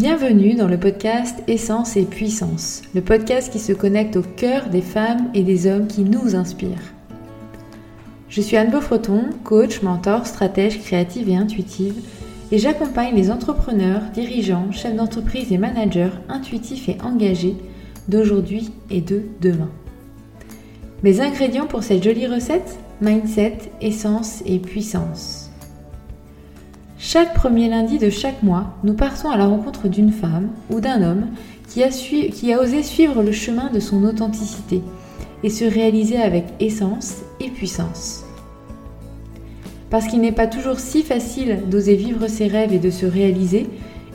Bienvenue dans le podcast Essence et Puissance, le podcast qui se connecte au cœur des femmes et des hommes qui nous inspirent. Je suis Anne Beaufreton, coach, mentor, stratège créative et intuitive, et j'accompagne les entrepreneurs, dirigeants, chefs d'entreprise et managers intuitifs et engagés d'aujourd'hui et de demain. Mes ingrédients pour cette jolie recette Mindset, essence et puissance. Chaque premier lundi de chaque mois, nous partons à la rencontre d'une femme ou d'un homme qui a, osé suivre le chemin de son authenticité et se réaliser avec essence et puissance. Parce qu'il n'est pas toujours si facile d'oser vivre ses rêves et de se réaliser,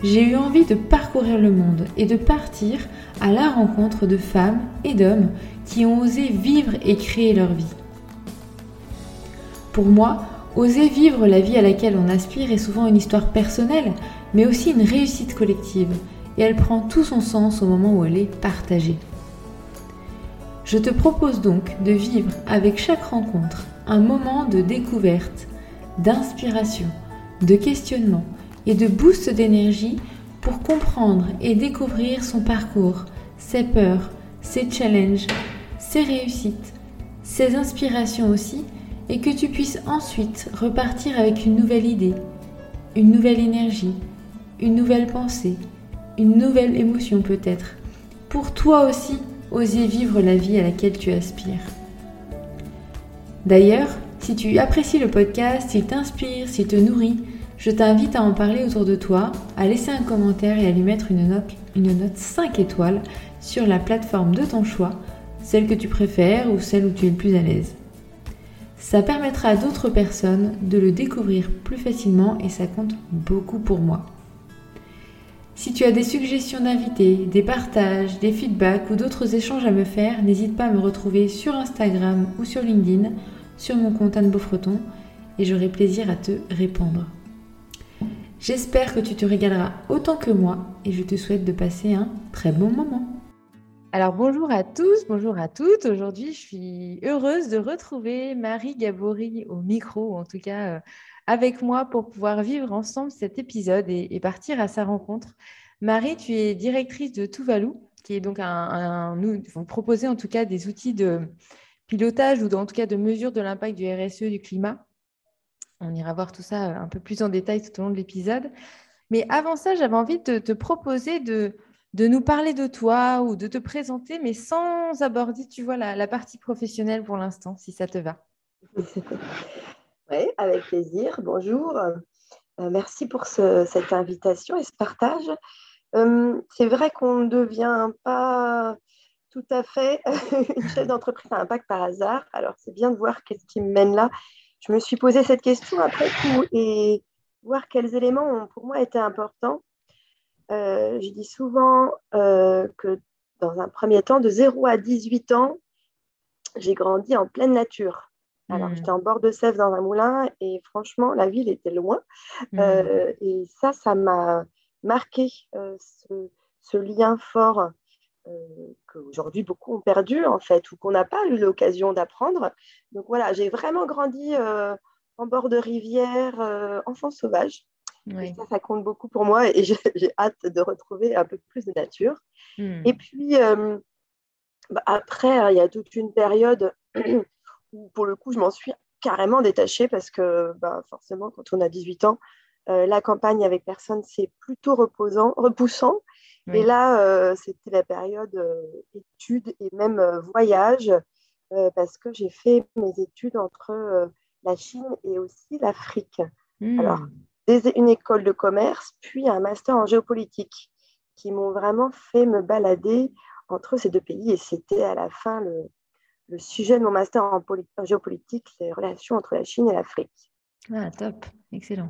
j'ai eu envie de parcourir le monde et de partir à la rencontre de femmes et d'hommes qui ont osé vivre et créer leur vie. Pour moi, Oser vivre la vie à laquelle on aspire est souvent une histoire personnelle, mais aussi une réussite collective, et elle prend tout son sens au moment où elle est partagée. Je te propose donc de vivre avec chaque rencontre un moment de découverte, d'inspiration, de questionnement et de boost d'énergie pour comprendre et découvrir son parcours, ses peurs, ses challenges, ses réussites, ses inspirations aussi et que tu puisses ensuite repartir avec une nouvelle idée, une nouvelle énergie, une nouvelle pensée, une nouvelle émotion peut-être, pour toi aussi oser vivre la vie à laquelle tu aspires. D'ailleurs, si tu apprécies le podcast, s'il t'inspire, s'il te nourrit, je t'invite à en parler autour de toi, à laisser un commentaire et à lui mettre une note, une note 5 étoiles sur la plateforme de ton choix, celle que tu préfères ou celle où tu es le plus à l'aise. Ça permettra à d'autres personnes de le découvrir plus facilement et ça compte beaucoup pour moi. Si tu as des suggestions d'invités, des partages, des feedbacks ou d'autres échanges à me faire, n'hésite pas à me retrouver sur Instagram ou sur LinkedIn, sur mon compte Anne Beaufreton, et j'aurai plaisir à te répondre. J'espère que tu te régaleras autant que moi et je te souhaite de passer un très bon moment. Alors bonjour à tous, bonjour à toutes. Aujourd'hui, je suis heureuse de retrouver Marie Gabory au micro, en tout cas euh, avec moi pour pouvoir vivre ensemble cet épisode et, partir à sa rencontre. Marie, tu es directrice de Tuvalu, qui est donc un, nous vous proposez en tout cas des outils de pilotage ou en tout cas de mesure de l'impact du RSE du climat. On ira voir tout ça euh, un peu plus en détail tout au long de l'épisode. Mais avant ça, j'avais envie de te proposer de de nous parler de toi ou de te présenter, mais sans aborder, tu vois, la, partie professionnelle pour l'instant, si ça te va. oui, avec plaisir. Bonjour. Euh, merci pour cette invitation et ce partage. Euh, c'est vrai qu'on ne devient pas tout à fait une chef d'entreprise à impact par hasard. Alors, c'est bien de voir qu'est-ce qui me mène là. Je me suis posé cette question après tout et voir quels éléments ont pour moi été importants euh, je dis souvent euh, que dans un premier temps, de 0 à 18 ans, j'ai grandi en pleine nature. Alors, hmm. j'étais en bord de Sèvres dans un moulin et franchement, la ville était loin. Hmm. Euh, et ça, ça m'a marqué ce, lien fort qu'aujourd'hui beaucoup ont perdu en fait ou qu'on n'a pas eu l'occasion d'apprendre. Donc voilà, j'ai vraiment grandi en bord de rivière, enfant sauvage. Ça, ça compte beaucoup pour moi et j'ai hâte de retrouver un peu plus de nature. Hmm. Et puis, euh, bah, après, hein, il y a toute une période où, pour le coup, je m'en suis carrément détachée parce que bah, forcément, quand on a 18 ans, euh, la campagne avec personne, c'est plutôt reposant, repoussant. Et là, euh, c'était la période études et même voyage parce que j'ai fait mes études entre la Chine et aussi l'Afrique. Hmm. Alors, une école de commerce, puis un master en géopolitique, qui m'ont vraiment fait me balader entre ces deux pays. Et c'était à la fin le, sujet de mon master en, géopolitique, les relations entre la Chine et l'Afrique. Ah, top, excellent.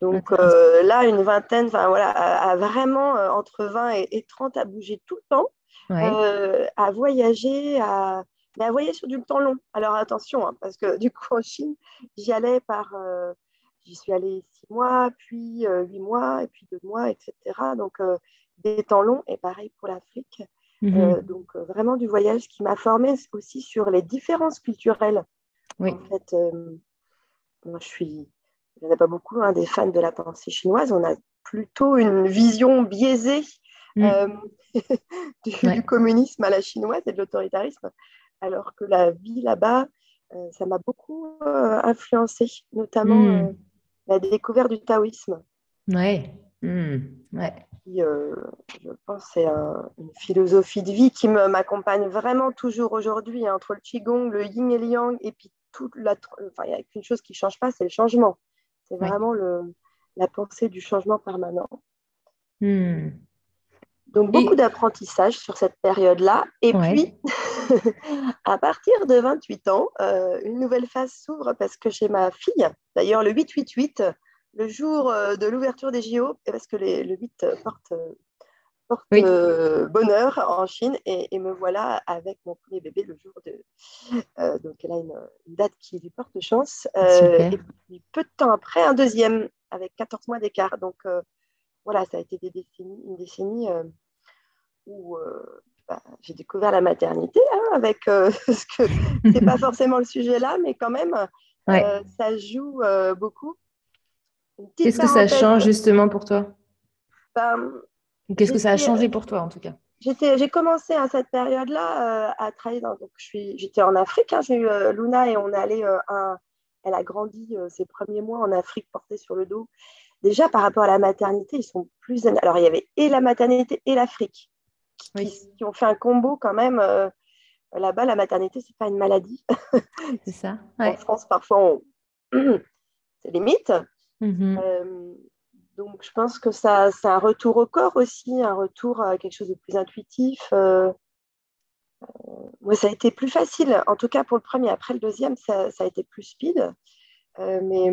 Donc euh, là, une vingtaine, enfin voilà, à, vraiment euh, entre 20 et, 30 à bouger tout le temps, euh, à voyager, à, mais à voyager sur du temps long. Alors attention, hein, parce que du coup en Chine, j'y allais par J'y suis allée six mois, puis euh, huit mois, et puis deux mois, etc. Donc, euh, des temps longs, et pareil pour l'Afrique. Mhm. Euh, donc, vraiment du voyage qui m'a formée aussi sur les différences culturelles. Oui. En fait, moi, je suis, il n'y en a pas beaucoup, hein, des fans de la pensée chinoise. On a plutôt une vision biaisée mm. du, communisme à la chinoise et de l'autoritarisme, alors que la vie là-bas, ça m'a beaucoup influencé, notamment mm. La découverte du taoïsme. Ouais. Mm. ouais. je pense que c'est une philosophie de vie qui m'accompagne vraiment toujours aujourd'hui, hein, entre le Qigong, le Yin et le Yang, et puis toute la. Enfin, il n'y a qu'une chose qui ne change pas, c'est le changement. C'est vraiment le, la pensée du changement permanent. Hmm. Donc, beaucoup d'apprentissage sur cette période-là. Et puis, à partir de 28 ans, euh, une nouvelle phase s'ouvre parce que j'ai ma fille, d'ailleurs le 888, le jour euh, de l'ouverture des JO, parce que le 8 porte porte euh, bonheur en Chine et, me voilà avec mon premier bébé le jour de. Euh, donc, elle a une, date qui lui porte chance. Euh, et peu de temps après, un deuxième avec 14 mois d'écart. Donc, voilà, ça a été des décennies, une décennie où bah, j'ai découvert la maternité hein, avec ce que c'est pas forcément le sujet là, mais quand même, ça joue beaucoup. Qu'est-ce que ça change justement pour toi? Ben, Qu'est-ce que ça a changé pour toi en tout cas? J'ai commencé à cette période-là euh, à travailler. Dans, donc, j'étais en Afrique. Hein, j'ai eu euh, Luna et on allé. Euh, elle a grandi ses premiers mois en Afrique portée sur le dos. Déjà par rapport à la maternité, ils sont plus. Alors il y avait et la maternité et l'Afrique qui, ont fait un combo quand même. Là-bas, la maternité, c'est pas une maladie. C'est ça. En France, parfois, c'est limite. Mm donc, je pense que ça, c'est un retour au corps aussi, un retour à quelque chose de plus intuitif. Euh, euh, ça a été plus facile, en tout cas pour le premier. Après le deuxième, ça, a été plus speed. Euh, mais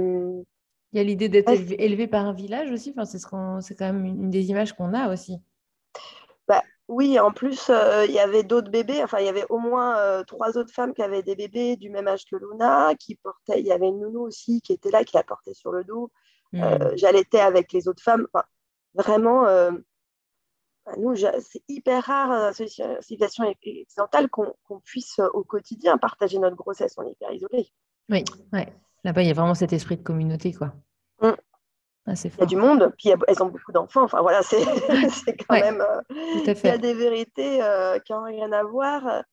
il y a l'idée d'être élevé, par un village aussi. Enfin, c'est, ce quand même une des images qu'on a aussi. Bah, oui, en plus, il y avait d'autres bébés. Enfin, il y avait au moins trois autres femmes qui avaient des bébés du même âge que Luna, qui portaient. Il y avait une nounou aussi qui était là, qui la portait sur le dos. Euh, mm. J'allaitais avec les autres femmes. vraiment, euh, nous, c'est hyper rare dans la civilisation occidentale qu'on puisse au quotidien partager notre grossesse. On est hyper isolés. Oui, ouais. là-bas, il y a vraiment cet esprit de communauté. quoi. Ah, il y a du monde, puis elles ont beaucoup d'enfants. Enfin voilà, c'est quand même. Euh, il y a des vérités qui n'ont rien à voir.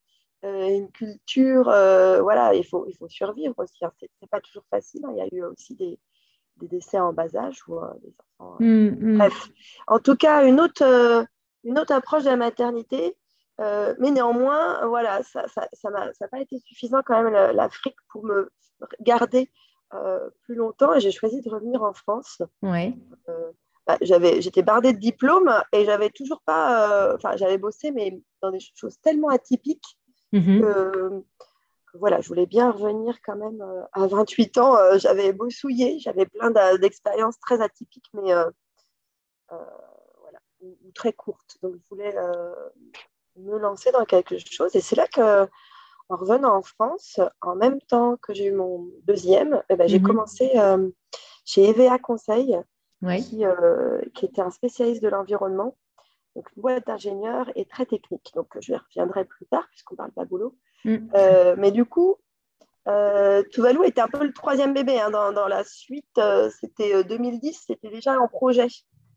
une culture, voilà, il faut, il faut survivre aussi. Hein. C'est pas toujours facile. Hein. Il y a eu aussi des, des décès en bas âge ou euh, des enfants. Euh, mm, mm. Bref, en tout cas, une autre, euh, une autre approche de la maternité. mais néanmoins, voilà, ça n'a ça, ça pas été suffisant quand même l'Afrique pour me garder plus longtemps et j'ai choisi de revenir en France. Ouais. Bah, j'étais bardée de diplômes et j'avais toujours pas, enfin, j'avais bossé, mais dans des choses tellement atypiques mm-hmm. que voilà, je voulais bien revenir quand même euh, à 28 ans. Euh, j'avais bossouillé, j'avais plein d'expériences très atypiques, mais euh, voilà, ou, très courtes. Donc, je voulais me lancer dans quelque chose. Et c'est là que, en revenant en France, en même temps que j'ai eu mon deuxième, eh ben, j'ai mhm. commencé chez EVA Conseil, qui, qui, était un spécialiste de l'environnement. Donc, une boîte d'ingénieurs et très technique. Donc, je reviendrai plus tard, puisqu'on parle pas boulot. Mm. Euh, mais du coup, euh, Tuvalu était un peu le troisième bébé. Hein, dans, la suite, euh, c'était 2010, c'était déjà en projet.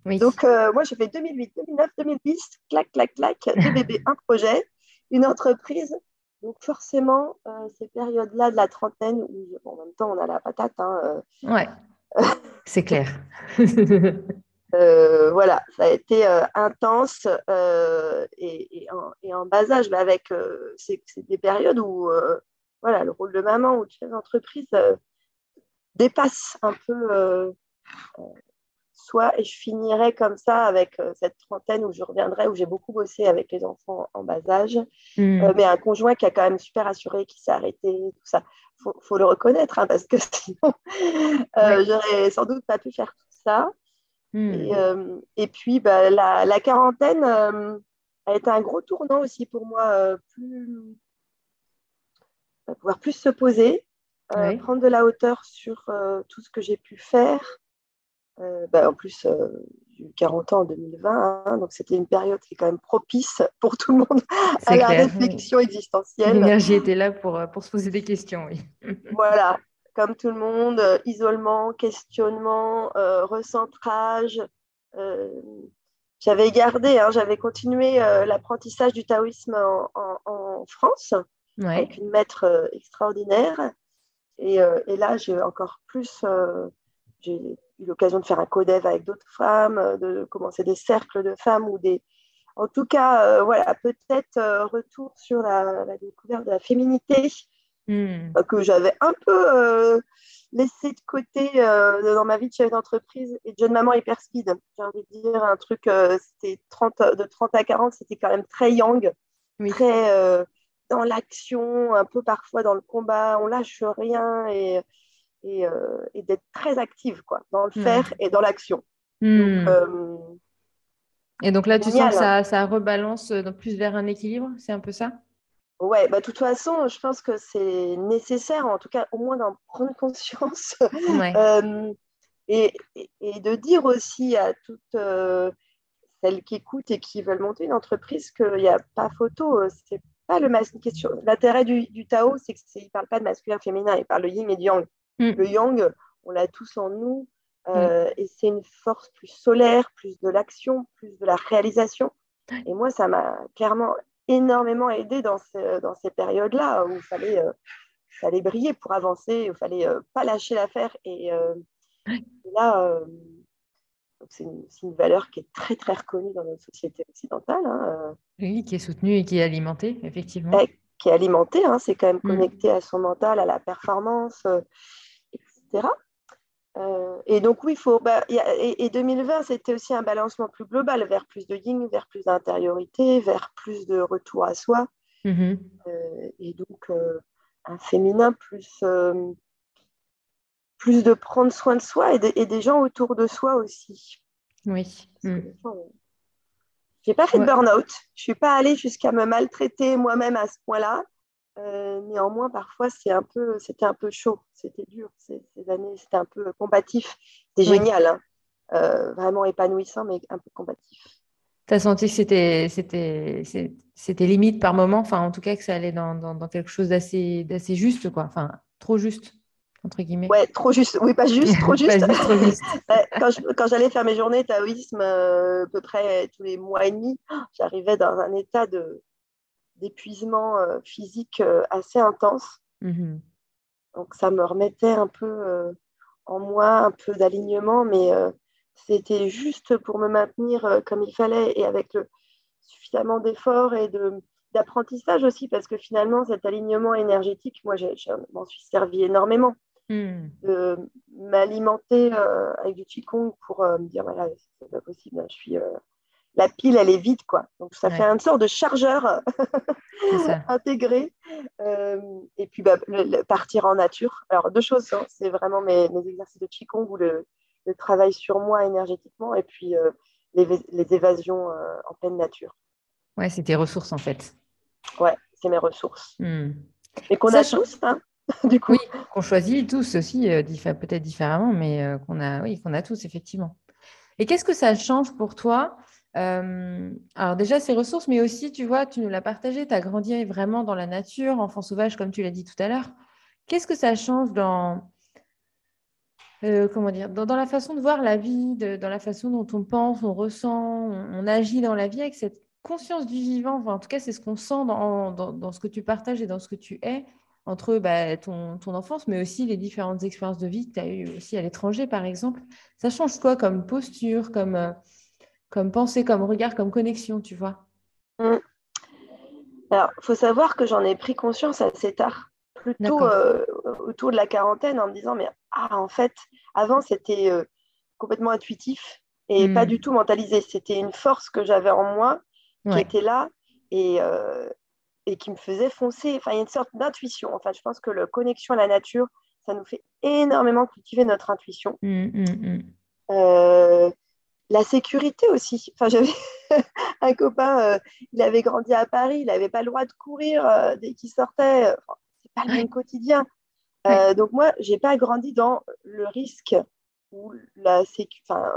Donc, moi, j'ai fait 2008, 2009, 2010, clac, clac, clac, deux bébés, un projet, une entreprise. Donc, forcément, ces périodes-là de la trentaine, où en même temps, on a la patate. Hein, ouais, c'est clair. Euh, voilà, ça a été euh, intense euh, et, en, bas âge, mais avec c'est des périodes où voilà, le rôle de maman ou de chef d'entreprise dépasse un peu soit et je finirai comme ça avec cette trentaine où je reviendrai, où j'ai beaucoup bossé avec les enfants en bas âge, hmm. mais un conjoint qui a quand même super assuré, qui s'est arrêté, tout ça. Il faut, le reconnaître, hein, parce que sinon, j'aurais sans doute pas pu faire tout ça. Hmm. Euh, et, puis, bah, la, quarantaine euh, a été un gros tournant aussi pour moi, euh, plus, pouvoir plus se poser, prendre de la hauteur sur tout ce que j'ai pu faire. Bah, en plus, j'ai eu 40 ans en 2020, hein, donc c'était une période qui est quand même propice pour tout le monde à la réflexion existentielle. L'énergie était là pour, pour se poser des questions, oui. voilà, comme tout le monde, euh, isolement, questionnement, euh, recentrage, j'avais gardé, hein, j'avais continué l'apprentissage du taoïsme en, France avec une maître extraordinaire. Et, et là, j'ai encore plus, j'ai eu l'occasion de faire un codev avec d'autres femmes, de commencer des cercles de femmes ou des, en tout cas, voilà, peut-être retour sur la, découverte de la féminité hmm. que j'avais un peu laissé de côté dans ma vie de chef d'entreprise et de jeune maman hyper speed. J'ai envie de dire un truc, c'était 30, de 30 à 40, c'était quand même très young, très dans l'action, un peu parfois dans le combat, on lâche rien et, et, d'être très active quoi, dans le faire et dans l'action. Hmm. Et donc là, tu sens que ça, ça rebalance plus vers un équilibre, c'est un peu ça? Ouais, bah, de toute façon, je pense que c'est nécessaire, en tout cas, au moins d'en prendre conscience. Euh, et, et, de dire aussi à toutes euh, celles qui écoutent et qui veulent monter une entreprise qu'il n'y a pas photo. Euh, c'est pas le question. L'intérêt du, du, Tao, c'est qu'il ne parle pas de masculin féminin, il parle de yin et de yang. Mm. Le yang, on l'a tous en nous. Mm. Et c'est une force plus solaire, plus de l'action, plus de la réalisation. Et moi, ça m'a clairement énormément aidé dans, dans ces périodes-là où il fallait, euh, fallait briller pour avancer, il fallait euh, pas lâcher l'affaire. Et, euh, là, c'est une, une, valeur qui est très, très reconnue dans notre société occidentale. Hein, oui, qui est soutenue et qui est alimentée, effectivement. qui est alimentée, hein, c'est quand même mm. connecté à son mental, à la performance, etc. Euh, et donc, oui, il faut. Bah, et, 2020, c'était aussi un balancement plus global vers plus de yin, vers plus d'intériorité, vers plus de retour à soi. Mm-hmm. Euh, et donc, euh, un féminin plus, plus de prendre soin de soi et, des gens autour de soi aussi. Oui. Mm. Je n'ai pas fait de burn-out. Je ne suis pas allée jusqu'à me maltraiter moi-même à ce point-là. Euh, néanmoins, parfois, c'est un peu, c'était un peu chaud, c'était dur ces, années, c'était un peu combatif. C'était génial, hein. euh, vraiment épanouissant, mais un peu combatif. Tu as senti que c'était, c'était, c'était limite par moment, enfin, en tout cas, que ça allait dans, dans, quelque chose d'assez, d'assez juste, quoi, enfin, trop juste. Entre guillemets. Ouais, trop juste. Oui, pas juste, trop juste. quand, quand j'allais faire mes journées taoïsme, euh, à peu près tous les mois et demi, j'arrivais dans un état de, d'épuisement euh, physique euh, assez intense. Mhm. Donc ça me remettait un peu euh, en moi, un peu d'alignement, mais c'était juste pour me maintenir comme il fallait et avec le, suffisamment d'efforts et de, d'apprentissage aussi, parce que finalement, cet alignement énergétique, moi, je, m'en suis servi énormément. Mhm. De m'alimenter avec du Qigong pour me dire, voilà, c'est pas possible, je suis la pile, elle est vide, quoi. Donc, ça fait une sorte de chargeur intégré. Euh, et puis, bah, partir en nature. Alors, deux choses, hein. c'est vraiment mes, exercices de Qigong ou le, travail sur moi énergétiquement et puis euh, les, évasions euh, en pleine nature. Ouais, c'est tes ressources, en fait. Ouais, c'est mes ressources. Hmm. Et qu'on a tous, hein, du coup. Oui, qu'on choisit tous aussi, peut-être différemment, mais qu'on a, oui, qu'on a tous, effectivement. Et qu'est-ce que ça change pour toi euh, alors déjà, ces ressources, mais aussi, tu vois, tu nous l'as partagé, tu as grandi vraiment dans la nature, enfant sauvage, comme tu l'as dit tout à l'heure. Qu'est-ce que ça change dans, euh, comment dire, dans, la façon de voir la vie, dans la façon dont on pense, on ressent, on, agit dans la vie avec cette conscience du vivant? en tout cas, c'est ce qu'on sent dans, dans, ce que tu partages et dans ce que tu es entre bah, ton, ton, enfance, mais aussi les différentes expériences de vie que tu as eues aussi à l'étranger, par exemple. Ça change quoi comme posture, comme... Euh, comme pensée, comme regard, comme connexion, tu vois mm. Alors, il faut savoir que j'en ai pris conscience assez tard, plutôt euh, autour de la quarantaine, en me disant, mais ah, en fait, avant, c'était euh, complètement intuitif et pas mm. du tout mentalisé. C'était une force que j'avais en moi qui était là et, euh, et qui me faisait foncer. Enfin, il y a une sorte d'intuition. En fait, je pense que la connexion à la nature, ça nous fait énormément cultiver notre intuition. Mm, la sécurité aussi. Enfin, j'avais un copain, euh, il avait grandi à Paris, il n'avait pas le droit de courir euh, dès qu'il sortait. Enfin, c'est pas le même quotidien. Euh, donc moi, j'ai pas grandi dans le risque ou la sécurité. Enfin,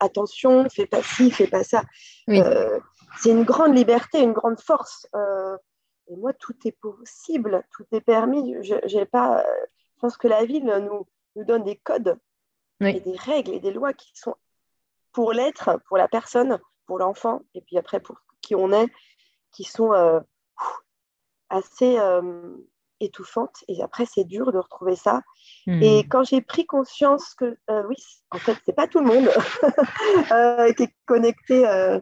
attention, fais pas ci, fais pas ça. c'est une grande liberté, une grande force. et moi, tout est possible, tout est permis. Je, j'ai pas, je pense que la ville nous, nous donne des codes et des règles et des lois qui sont pour l'être, pour la personne, pour l'enfant, et puis après pour qui on est, qui sont assez étouffante. Et après, c'est dur de retrouver ça. Hmm. Et quand j'ai pris conscience que, euh, oui, en fait, c'est pas tout le monde euh, qui est connecté euh,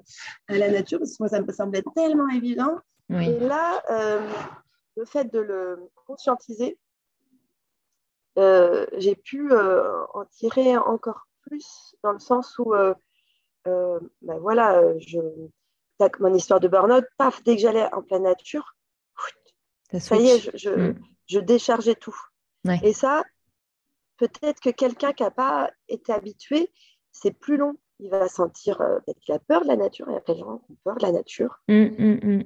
à la nature, parce que moi, ça me semblait tellement évident. Et là, le fait de le conscientiser, j'ai pu en tirer encore plus dans le sens où, ben voilà, je, mon histoire de burn-out, paf, dès que j'allais en pleine nature, ça y est, je, mm. je, déchargeais tout. Et ça, peut-être que quelqu'un qui n'a pas été habitué, c'est plus long. Il va sentir euh, peut-être qu'il a peur de la nature. Il y a plein de gens qui ont peur de la nature. Mm, mm,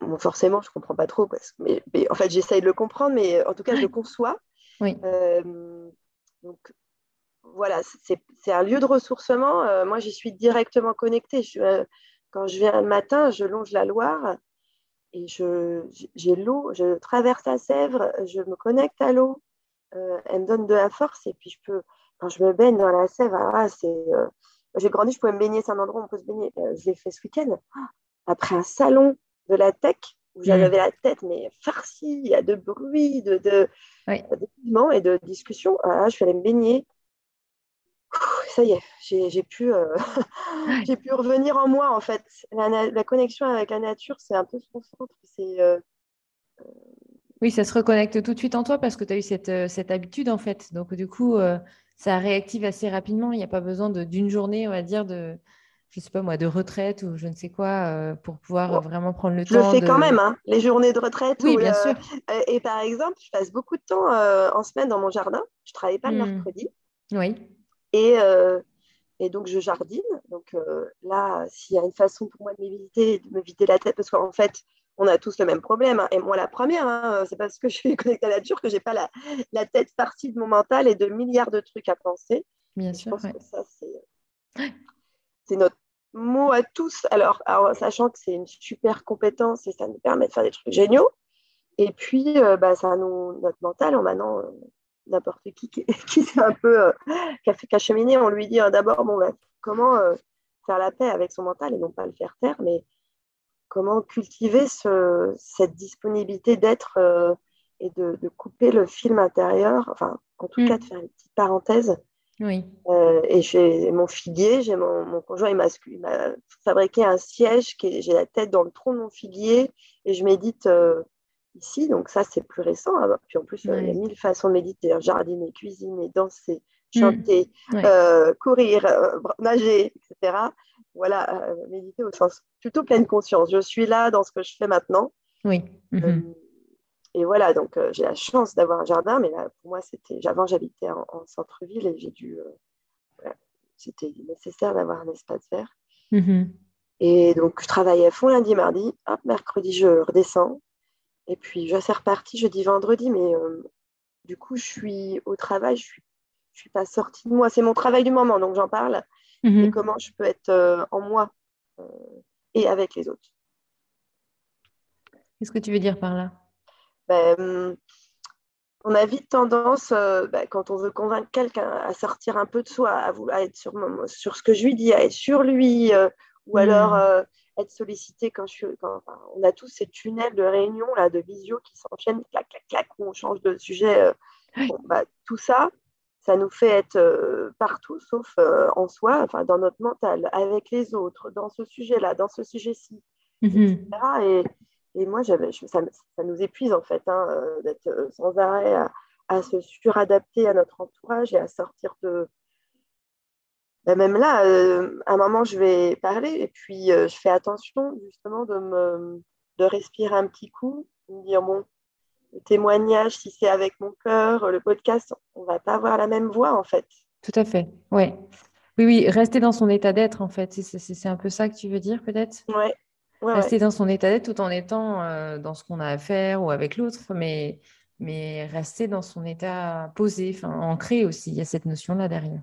bon, forcément, je ne comprends pas trop. Parce que, mais, en fait, j'essaye de le comprendre, mais en tout cas, je le conçois. Oui. Euh, donc, voilà, c'est un lieu de ressourcement. Euh, moi, j'y suis directement connectée. quand je viens le matin, je longe la Loire et j'ai l'eau, je traverse la Sèvre, je me connecte à l'eau, euh, elle me donne de la force et puis je peux, quand je me baigne dans la Sèvre, ah, c'est, euh, j'ai grandi, je pouvais me baigner, c'est un endroit où on peut se baigner. Euh, je l'ai fait ce week-end. Ah, après un salon de la tech où j'avais mm. la tête mais farcie, il y a de bruit, de, de, et de discussions. Ah, je suis allée me baigner ça y est, j'ai pu, euh, pu revenir en moi en fait. La, connexion avec la nature, c'est un peu ce qu'on C'est, euh, euh, Oui, ça se reconnecte tout de suite en toi parce que tu as eu cette, cette, habitude en fait. Donc du coup, ça réactive assez rapidement. Il n'y a pas besoin d'une journée, on va dire, de, je sais pas moi, de retraite ou je ne sais quoi, pour pouvoir vraiment prendre le temps. Je le fais quand même, hein, les journées de retraite. Oui, bien sûr. et par exemple, je passe beaucoup de temps en semaine dans mon jardin. Je ne travaille pas le mmh. mercredi. Oui. Et, euh, et donc, je jardine. Donc euh, là, s'il y a une façon pour moi de m'éviter, de me vider la tête, parce qu'en fait, on a tous le même problème. Hein. Et moi, la première, hein, c'est parce que je suis connectée à la nature que je n'ai pas la, la, tête partie de mon mental et de milliards de trucs à penser. Bien sûr. Je pense que ça, c'est notre mot à tous. Alors, sachant que c'est une super compétence et ça nous permet de faire des trucs géniaux. Et puis, euh, bah, ça nous, notre mental, maintenant, n'importe qui qui, qui s'est un peu euh, qui a fait cheminer, on lui dit hein, d'abord bon, bah, comment euh, faire la paix avec son mental et non pas le faire taire, mais comment cultiver ce, cette disponibilité d'être euh, et de, de, couper le film intérieur, enfin en tout mm. cas de faire une petite parenthèse. Oui. et j'ai mon figuier, j'ai mon, mon, conjoint, il m'a fabriqué un siège, j'ai la tête dans le tronc de mon figuier et je médite ici. Donc ça, c'est plus récent. Hein. Puis en plus, il y a mille façons de méditer, hein. jardiner, cuisiner, danser, mmh. chanter, euh, courir, euh, nager, etc. Voilà, euh, méditer au sens plutôt pleine conscience. Je suis là dans ce que je fais maintenant. Oui. Mmh et voilà, donc j'ai la chance d'avoir un jardin, mais là, pour moi, c'était. Avant, j'habitais en, centre-ville et j'ai dû. c'était nécessaire d'avoir un espace vert. Mmh et donc, je travaillais à fond lundi, mardi. Hop, mercredi, je redescends. Et puis, je suis repartie jeudi, vendredi, mais euh, du coup, je suis au travail, je ne suis, je suis pas sortie de moi. C'est mon travail du moment, donc j'en parle. Mhm. Et comment je peux être euh, en moi euh, et avec les autres. Qu'est-ce que tu veux dire par là? Ben, On a vite tendance, ben, quand on veut convaincre quelqu'un à sortir un peu de soi, à, être sur, sur, ce que je lui dis, à être sur lui, ou alors mhm être sollicité quand je suis. on a tous ces tunnels de réunion, là, de visio qui s'enchaînent, clac, clac, clac, où on change de sujet. Euh, bah, tout ça, ça nous fait être euh, partout, sauf euh, en soi, enfin, dans notre mental, avec les autres, dans ce sujet-là, dans ce sujet-ci, etc. Mhm. Et, et moi, ça, ça, nous épuise, en fait, hein, d'être sans arrêt à, à se suradapter à notre entourage et à sortir de, bah, même là, euh, à un moment, je vais parler et puis euh, je fais attention justement de, me, de respirer un petit coup, de me dire, bon, le témoignage, si c'est avec mon cœur, le podcast, on ne va pas avoir la même voix en fait. Tout à fait, oui. Oui, oui, rester dans son état d'être en fait, c'est un peu ça que tu veux dire peut-être? Oui. rester dans son état d'être tout en étant euh, dans ce qu'on a à faire ou avec l'autre, mais, mais rester dans son état posé, ancré aussi. Il y a cette notion-là derrière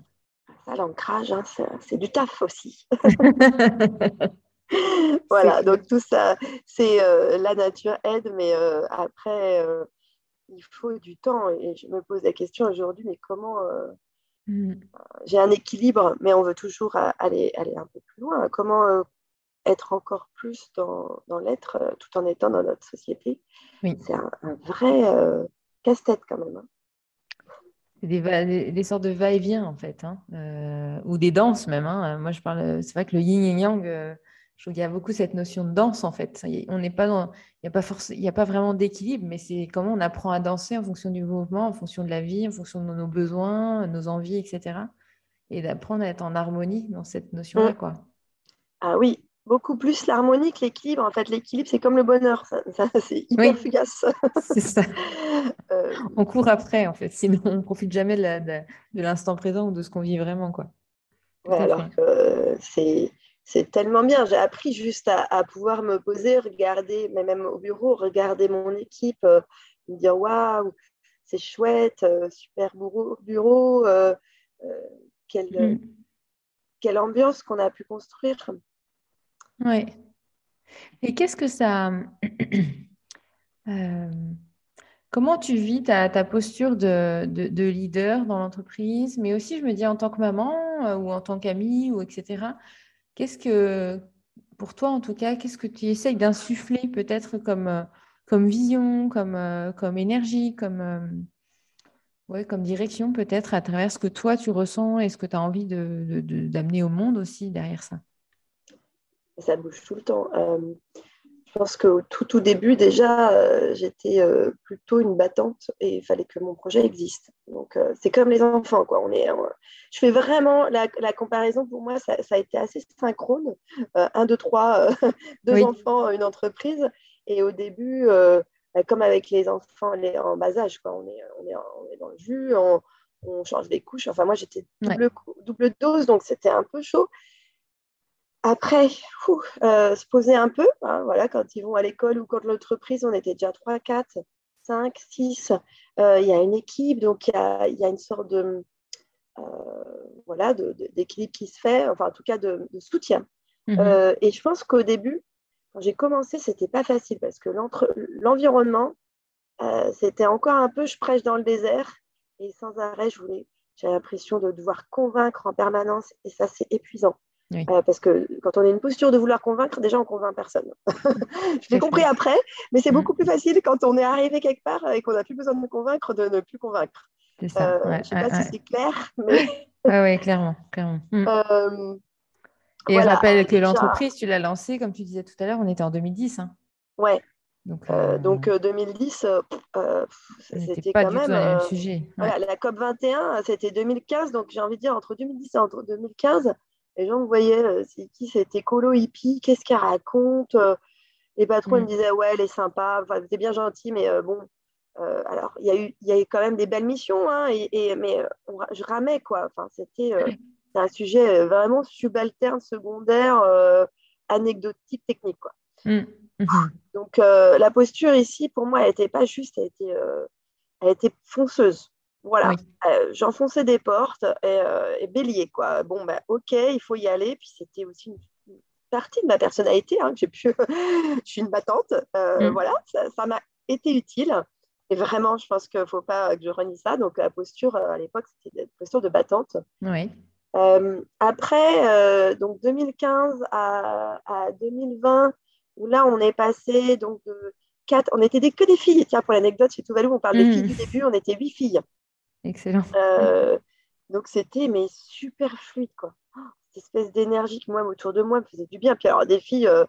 l'ancrage, hein, c'est du taf aussi. voilà, donc tout ça, c'est euh, la nature aide, mais euh, après, euh, il faut du temps. Et je me pose la question aujourd'hui, mais comment, Mm. J'ai un équilibre, mais on veut toujours aller, aller un peu plus loin. Comment être encore plus dans, dans l'être tout en étant dans notre société? C'est un, vrai casse-tête quand même. Hein. Des, des, sortes de va-et-vient en fait, hein. ou des danses même. Hein. Moi, je parle. C'est vrai que le yin et yang je trouve qu'il y a beaucoup cette notion de danse en fait. On n'est pas dans, il n'y a pas y a pas vraiment d'équilibre, mais c'est comment on apprend à danser en fonction du mouvement, en fonction de la vie, en fonction de nos besoins, nos envies, etc. Et d'apprendre à être en harmonie dans cette notion-là, mm. quoi. Ah oui, beaucoup plus l'harmonie que l'équilibre. En fait, l'équilibre, c'est comme le bonheur. Ça, c'est hyper fugace. c'est ça. Euh, on court après, en fait. Sinon, on ne profite jamais de l'instant présent ou de ce qu'on vit vraiment, quoi. Ouais, alors que c'est c'est tellement bien. J'ai appris juste à, pouvoir me poser, regarder, mais même au bureau, regarder mon équipe, euh, me dire waouh, c'est chouette, euh, super bureau, bureau quelle, mm. quelle, ambiance qu'on a pu construire. Oui. Et qu'est-ce que ça. Comment tu vis ta, posture de, de, leader dans l'entreprise, mais aussi, je me dis, en tant que maman ou en tant qu'amie, ou etc. Qu'est-ce que, pour toi en tout cas, qu'est-ce que tu essayes d'insuffler peut-être comme, euh, comme vision, comme, euh, comme énergie, comme, euh, ouais, comme direction peut-être à travers ce que toi tu ressens et ce que tu as envie d'amener de, de, au monde aussi derrière ça? Ça bouge tout le temps. Je pense qu'au tout, tout début, déjà, euh, j'étais euh, plutôt une battante et il fallait que mon projet existe. Donc, euh, c'est comme les enfants, quoi. On est, je fais vraiment la, comparaison, pour moi, ça, a été assez synchrone. un, deux, trois, deux enfants, une entreprise. Et au début, bah, comme avec les enfants les, en bas âge, quoi. On, est, on, est, on est dans le jus, on, on change des couches. Enfin, moi, j'étais double, double dose, donc c'était un peu chaud. Après, euh, se poser un peu, hein, voilà, quand ils vont à l'école ou quand l'entreprise, on était déjà 3, 4, 5, 6. Il y a une équipe, donc il y a, une sorte de, euh, voilà, d'équilibre qui se fait, enfin en tout cas de, soutien. Mhm. Euh, et je pense qu'au début, quand j'ai commencé, c'était pas facile parce que l'environnement, c'était encore un peu je prêche dans le désert et sans arrêt, je voulais, j'avais l'impression de devoir convaincre en permanence et ça, c'est épuisant. Euh, parce que quand on a une posture de vouloir convaincre, déjà on convainc personne. Je l'ai compris après, mais c'est mm. beaucoup plus facile quand on est arrivé quelque part et qu'on n'a plus besoin de convaincre de ne plus convaincre. C'est ça. Euh, je ne sais pas si c'est clair, mais. oui, clairement. clairement. Mm. Euh, et je rappelle que l'entreprise, tu l'as lancée, comme tu disais tout à l'heure, on était en 2010. Hein. Ouais. Donc, donc 2010, c'était quand même. le même sujet. la COP 21, c'était 2015, donc j'ai envie de dire entre 2010 et entre 2015 les gens me voyaient, euh, c'est qui cet écolo hippie, qu'est-ce qu'elle raconte euh, Les patrons me disaient, ouais, elle est sympa, enfin, c'est bien gentil, mais euh, bon. alors, il y, a eu, y a eu quand même des belles missions, hein, et, mais je ramais, quoi. Enfin, c'était un sujet vraiment subalterne, secondaire, anecdotique, technique, quoi. Mmh. Mmh. Donc, la posture ici, pour moi, elle n'était pas juste, elle était, elle était fonceuse. Voilà, euh, j'enfonçais des portes euh, et, bélier, quoi. Bon, ben, ok, il faut y aller. Puis c'était aussi une partie de ma personnalité. Hein, j'ai pu... je suis une battante. Euh, mm. Voilà, ça m'a été utile. Et vraiment, je pense qu'il ne faut pas que je renie ça. Donc, la posture, à l'époque, c'était une posture de battante. Oui. après, donc 2015 à, 2020, où là, on est passé donc de quatre, on était des, que des filles. Tiens, pour l'anecdote, chez Tuvalu, on parle des mm. filles du début, on était huit filles. Excellent. Euh, donc c'était mais super fluide quoi. cette espèce d'énergie qui moi autour de moi me faisait du bien. Puis alors des filles euh,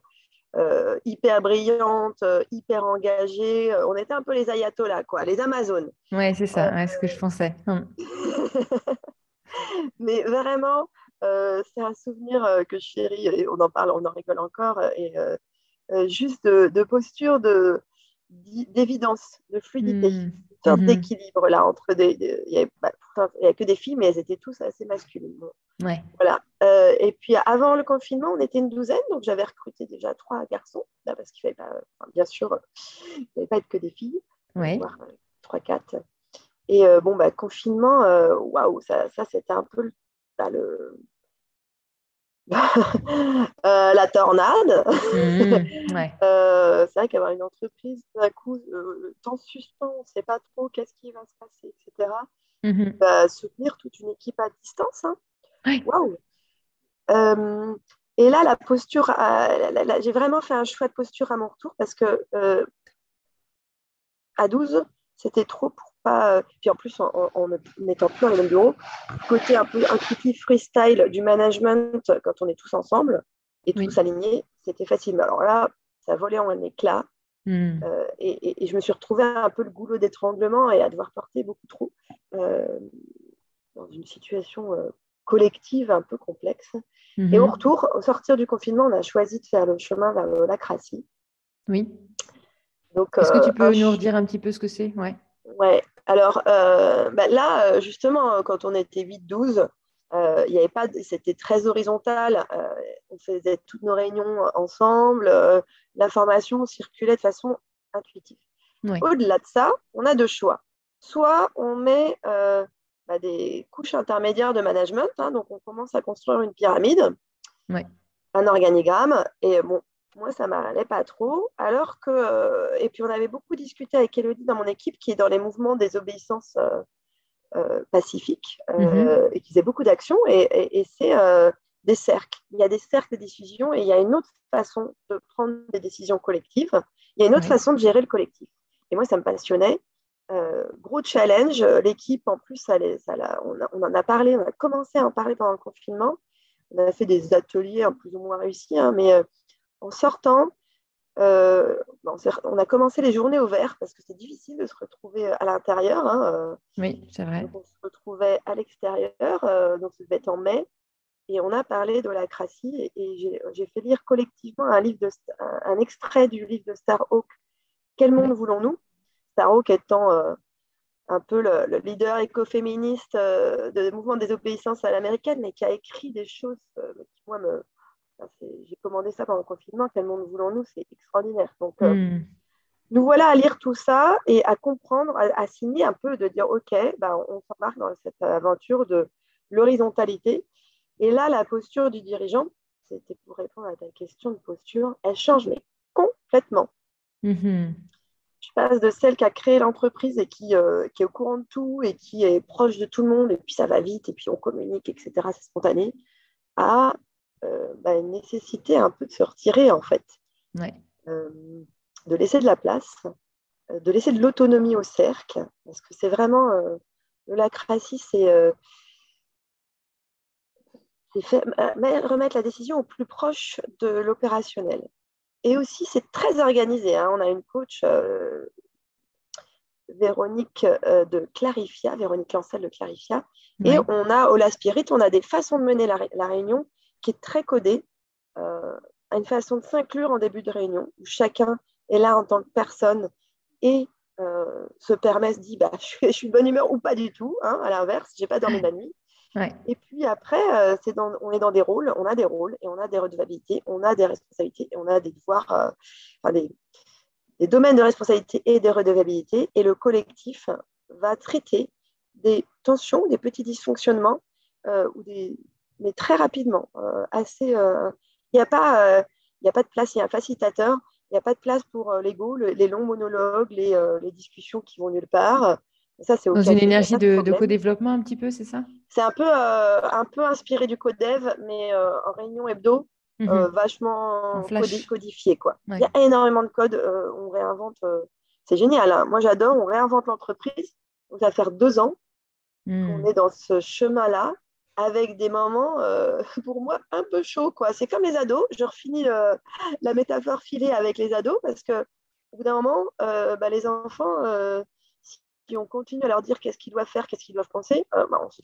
euh, hyper brillantes, hyper engagées. On était un peu les ayatollahs quoi, les Amazones. Ouais c'est ça, c'est ce que je pensais. Hum. mais vraiment, c'est un souvenir que je chéris. Et on en parle, on en rigole encore. Et juste de, posture de d'évidence, de fluidité. Hum sorte mhm. d'équilibre là entre des. Il n'y avait, que des filles, mais elles étaient tous assez masculines. Ouais. Voilà. Euh, et puis avant le confinement, on était une douzaine, donc j'avais recruté déjà trois garçons, là, parce qu'il fallait pas, bien sûr, il ne fallait pas être que des filles, ouais. Euh, trois, quatre. Et euh, bon, bah, confinement, waouh, ça, ça c'était un peu bah, le, la tornade. Mmh, c'est vrai qu'avoir une entreprise, d'un coup, le temps suspend, on ne sait pas trop qu'est-ce qui va se passer, etc. Mmh bah, soutenir toute une équipe à distance. Hein. Waouh Et là, la posture, j'ai vraiment fait un choix de posture à mon retour parce que à 12, c'était trop pour pas. Euh, puis en plus, en, n'étant plus dans le même bureau, côté un peu intuitif freestyle du management quand on est tous ensemble et tous alignés, c'était facile. Mais alors là, ça volait en un éclat. Hmm. Euh, et, je me suis retrouvée un peu le goulot d'étranglement et à devoir porter beaucoup trop euh, dans une situation collective un peu complexe. Et au mhm. retour, au sortir du confinement, on a choisi de faire le chemin vers la crassie. Oui. Est-ce que tu peux nous redire un petit peu ce que c'est? Ouais. ouais. Alors euh, bah là, euh, justement, quand on était 8-12, euh, y avait pas, c'était très horizontal. on faisait toutes nos réunions ensemble. L'information circulait de façon intuitive. Au-delà de ça, on a deux choix. Soit on met bah, des couches intermédiaires de management, hein, donc on commence à construire une pyramide, un organigramme, et bon, moi, ça m'allait pas trop. Alors que, euh, et puis on avait beaucoup discuté avec Elodie dans mon équipe qui est dans les mouvements des obéissances euh, euh, pacifiques mhm. et qui faisait beaucoup d'actions. Et, c'est des cercles. Il y a des cercles de décision et il y a une autre façon de prendre des décisions collectives. Il y a une autre façon de gérer le collectif. Et moi, ça me passionnait. gros challenge. L'équipe, en plus, ça, on, on, en a parlé, on a commencé à en parler pendant le confinement. On a fait des ateliers un plus ou moins réussis, hein, mais en sortant, euh, on a commencé les journées au vert parce que c'est difficile de se retrouver à l'intérieur. Hein, euh. oui, c'est vrai. on se retrouvait à l'extérieur, euh, donc ça devait être en mai. Et on a parlé de la crassie et, j'ai fait lire collectivement un, livre de, un, extrait du livre de Starhawk, Quel monde voulons-nous? Starhawk étant un peu le, leader écoféministe de mouvement des obéissances à l'américaine, mais qui a écrit des choses qui, moi, me, j'ai commandé ça pendant le confinement, quel monde voulons-nous C'est extraordinaire. Donc, euh, hmm. nous voilà à lire tout ça et à comprendre, à, signer un peu, de dire OK, bah, on s'embarque dans cette aventure de l'horizontalité. Et là, la posture du dirigeant, c'était pour répondre à ta question de posture, elle change, mais complètement. Hmm. Je passe de celle qui a créé l'entreprise et qui, euh, qui, est au courant de tout et qui est proche de tout le monde, et puis ça va vite, et puis on communique, etc. C'est spontané, à bah, une nécessité un peu de se retirer, en fait. Euh, de laisser de la place, euh, de laisser de l'autonomie au cercle, parce que c'est vraiment. L'holacratie, c'est. remettre la décision au plus proche de l'opérationnel. Et aussi, c'est très organisé. Hein. On a une coach, Véronique de Clarifia, Véronique Lancel de Clarifia. Et on a au La Spirit, on a des façons de mener la réunion qui est très codé, euh, à une façon de s'inclure en début de réunion, où chacun est là en tant que personne et euh, se permet, se dit, bah, je, suis, de bonne humeur ou pas du tout, hein, à l'inverse, j'ai pas dormi la nuit. Et puis après, euh, c'est dans, on est dans des rôles, on a des rôles et on a des redevabilités, on a des responsabilités et on a des devoirs, enfin des, des, domaines de responsabilité et des redevabilités. Et le collectif va traiter des tensions, des petits dysfonctionnements ou des, mais très rapidement. Euh, assez, il euh, n'y a, pas, il euh, a pas de place, il y a un facilitateur, il n'y a pas de place pour l'ego, les longs monologues, les, les, discussions qui vont nulle part. Ça, c'est Dans une énergie de, de co-développement un petit peu, c'est ça? C'est un peu, un peu inspiré du code-dev, mais en réunion hebdo, mhm. vachement codifié. Quoi. Il y a énormément de code, on réinvente. c'est génial. Hein. Moi, j'adore, on réinvente l'entreprise. Ça va faire deux ans hmm. qu'on est dans ce chemin-là avec des moments, euh, pour moi, un peu chauds. Quoi. C'est comme les ados. Je refinis euh, la métaphore filée avec les ados parce que au bout d'un moment, euh, bah, les enfants, si on continue à leur dire qu'est-ce qu'ils doivent faire, qu'est-ce qu'ils doivent penser, bah, on, se,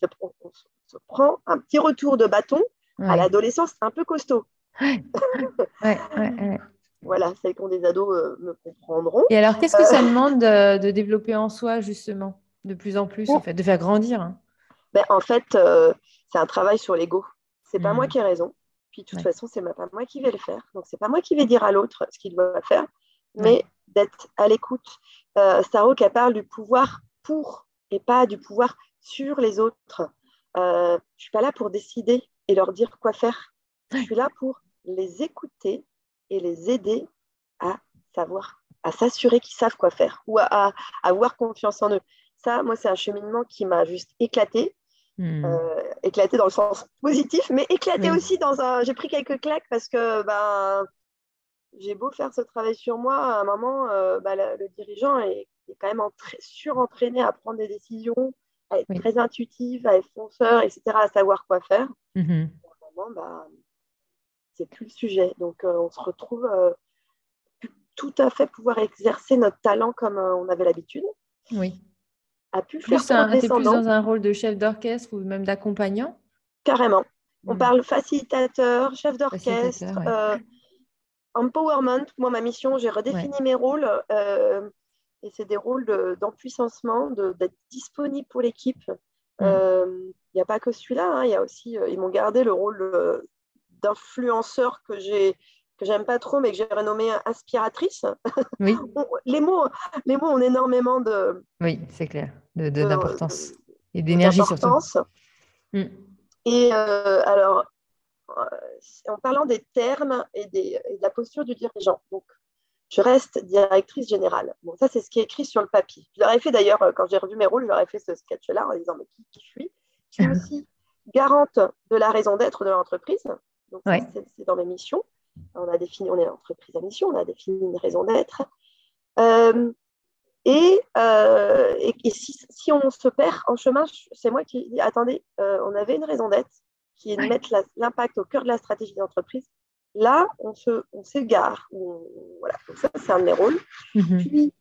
prend un petit retour de bâton. À l'adolescence, un peu costaud. voilà, celles qui ont des ados me comprendront. Et alors, qu'est-ce que ça demande de, développer en soi, justement, de plus en plus, en fait, de faire grandir hein? Ben, En fait, c'est un travail sur l'ego. C'est pas moi hmm. qui ai raison. Puis de toute façon, c'est pas moi qui vais le faire. Donc c'est pas moi qui vais dire à l'autre ce qu'il doit faire, mais d'être à l'écoute. Euh, Starhawk, elle parle du pouvoir pour et pas du pouvoir sur les autres. Euh, je suis pas là pour décider et leur dire quoi faire. Je suis là pour les écouter et les aider à savoir, à s'assurer qu'ils savent quoi faire ou à, avoir confiance en eux. Ça, moi, c'est un cheminement qui m'a juste éclaté. Hmm. Euh, éclaté dans le sens positif, mais éclaté aussi dans un. J'ai pris quelques claques parce que ben, j'ai beau faire ce travail sur moi, à un moment, euh, ben, le, dirigeant est, quand même surentraîné à prendre des décisions, à être très intuitif, à être fonceur, etc., à savoir quoi faire. Mm-hmm. À un moment, ben, c'est plus le sujet. Donc, euh, on se retrouve tout à fait pouvoir exercer notre talent comme on avait l'habitude. Oui a pu plus faire plus dans un rôle de chef d'orchestre ou même d'accompagnant? Carrément. On hmm. parle facilitateur, chef d'orchestre, euh, empowerment. Moi, ma mission, j'ai redéfini mes rôles. Euh, et c'est des rôles d'empuissancement, d'être disponible pour l'équipe. Euh, il n'y a pas que celui-là. Hein. Il y a aussi, ils m'ont gardé le rôle d'influenceur que j'ai que j'aime pas trop, mais que j'ai renommé inspiratrice. Oui. les, mots, les mots ont énormément de. Oui, c'est clair, d'importance de, et d'énergie surtout. Mm. Et euh, alors, euh, en parlant des termes et, des, de la posture du dirigeant, donc je reste directrice générale. Bon, ça, c'est ce qui est écrit sur le papier. Je leur ai fait d'ailleurs, quand j'ai revu mes rôles, je leur ai fait ce sketch-là en disant Mais qui, je suis? Je suis aussi garante de la raison d'être de l'entreprise. Donc, c'est dans mes missions. On a défini, on est entreprise à mission, on a défini une raison d'être. Euh, et, euh, si, on se perd en chemin, c'est moi qui dis attendez, euh, on avait une raison d'être qui est de mettre l'impact au cœur de la stratégie d'entreprise. Là, on se, on s'égare. voilà, ça, c'est un de mes rôles. Mhm. Puis,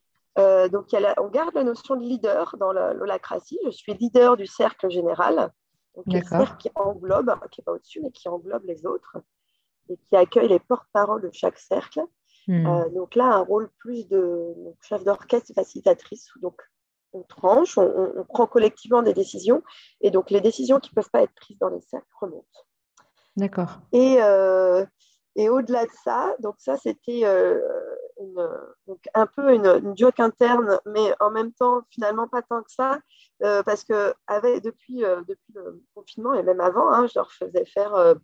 donc, on garde la notion de leader dans l'holacratie. Je suis leader du cercle général, donc le cercle qui englobe, qui n'est pas au-dessus, mais qui englobe les autres et qui accueille les porte-paroles de chaque cercle. Hmm. Euh, donc là, un rôle plus de chef d'orchestre, facilitatrice. Donc, on tranche, on, prend collectivement des décisions. Et donc, les décisions qui ne peuvent pas être prises dans les cercles remontent. D'accord. Et, euh, et au-delà de ça, donc ça, c'était euh, un peu une, joke interne, mais en même temps, finalement, pas tant que ça, parce que avec, depuis, depuis le confinement et même avant, hein, je leur faisais faire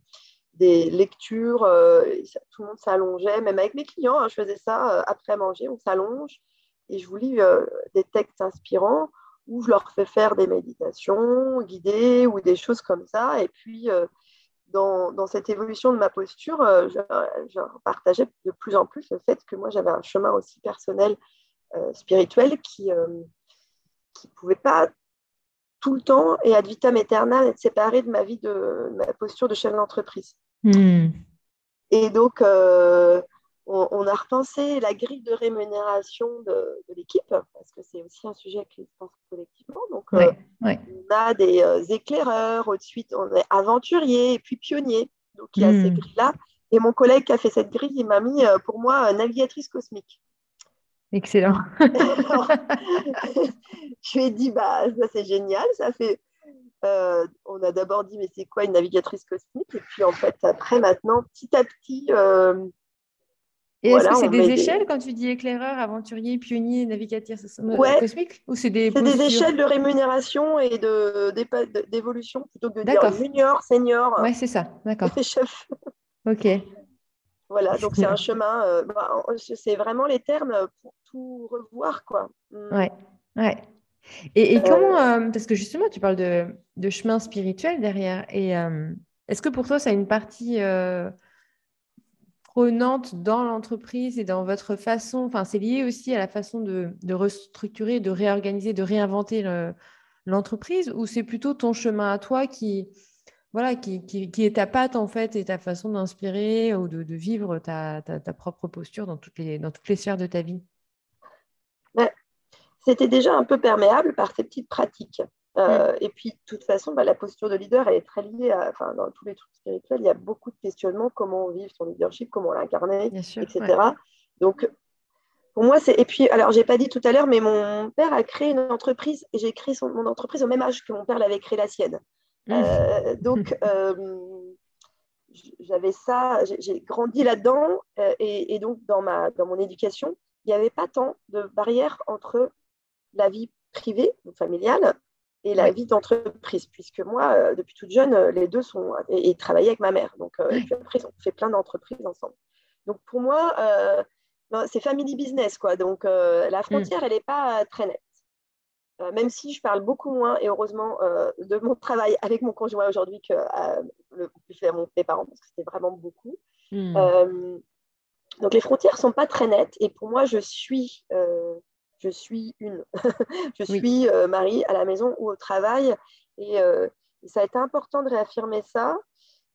des lectures, euh, tout le monde s'allongeait, même avec mes clients, hein, je faisais ça euh, après manger, on s'allonge et je vous lis euh, des textes inspirants où je leur fais faire des méditations guidées ou des choses comme ça. Et puis, dans, dans, cette évolution de ma posture, je, partageais de plus en plus le fait que moi, j'avais un chemin aussi personnel, spirituel, qui ne pouvait pas tout le temps et ad vitam aeternam être séparé de ma vie, de ma posture de chef d'entreprise. Hmm. Et donc, euh, on, a repensé la grille de rémunération de, l'équipe, parce que c'est aussi un sujet qui se pense collectivement. Donc, euh, on a des euh, éclaireurs, ensuite on est aventurier et puis pionnier. Donc, il y a ces hmm. grilles-là. Et mon collègue qui a fait cette grille, il m'a mis pour moi navigatrice cosmique. Excellent. je lui ai dit, bah, ça c'est génial, ça fait euh, on a d'abord dit, mais c'est quoi une navigatrice cosmique? Et puis, en fait, après, maintenant, petit à petit. Euh, et est-ce que c'est des échelles quand tu dis éclaireur, aventurier, pionnier, navigatrice cosmique Ou c'est des, des échelles de rémunération et d'évolution plutôt que de dire junior, senior. Oui, c'est ça. D'accord. chef. ok. Voilà, donc c'est un chemin. Euh, bah, c'est vraiment les termes pour tout revoir, quoi. Hmm. Ouais, ouais. Et, comment, euh, parce que justement, tu parles de, chemin spirituel derrière, et euh, est-ce que pour toi, ça a une partie euh, prenante dans l'entreprise et dans votre façon, enfin, c'est lié aussi à la façon de, restructurer, de réorganiser, de réinventer l'entreprise, ou c'est plutôt ton chemin à toi qui, voilà, qui, est ta patte en fait et ta façon d'inspirer ou de, vivre ta, propre posture dans toutes les, dans toutes les sphères de ta vie? C'était déjà un peu perméable par ces petites pratiques. Euh, mm. Et puis, de toute façon, bah, la posture de leader, elle est très liée à, enfin, dans tous les trucs spirituels, il y a beaucoup de questionnements, comment on vit son leadership, comment l'incarner, etc. Donc, pour moi, c'est. Et puis, alors, j'ai pas dit tout à l'heure, mais mon père a créé une entreprise et j'ai créé son... mon entreprise au même âge que mon père l'avait créé la sienne. Mm. Euh, donc, euh, j'avais ça, j'ai grandi là-dedans et, et, donc, dans, ma, dans mon éducation, il n'y avait pas tant de barrières entre la vie privée ou familiale et la vie d'entreprise, puisque moi, depuis toute jeune, les deux sont et, et avec ma mère. Donc, et puis après, on fait plein d'entreprises ensemble. Donc, pour moi, c'est family business, quoi. Donc, la mm. frontière, elle n'est pas très nette. Euh, même si je parle beaucoup moins, et heureusement, euh, de mon travail avec mon conjoint aujourd'hui que euh, le, fait mon, mes parents, parce que c'était vraiment beaucoup. Hmm. donc les frontières ne sont pas très nettes, et pour moi, je suis, je suis une. je suis Marie à la maison ou au travail, et, ça a été important de réaffirmer ça.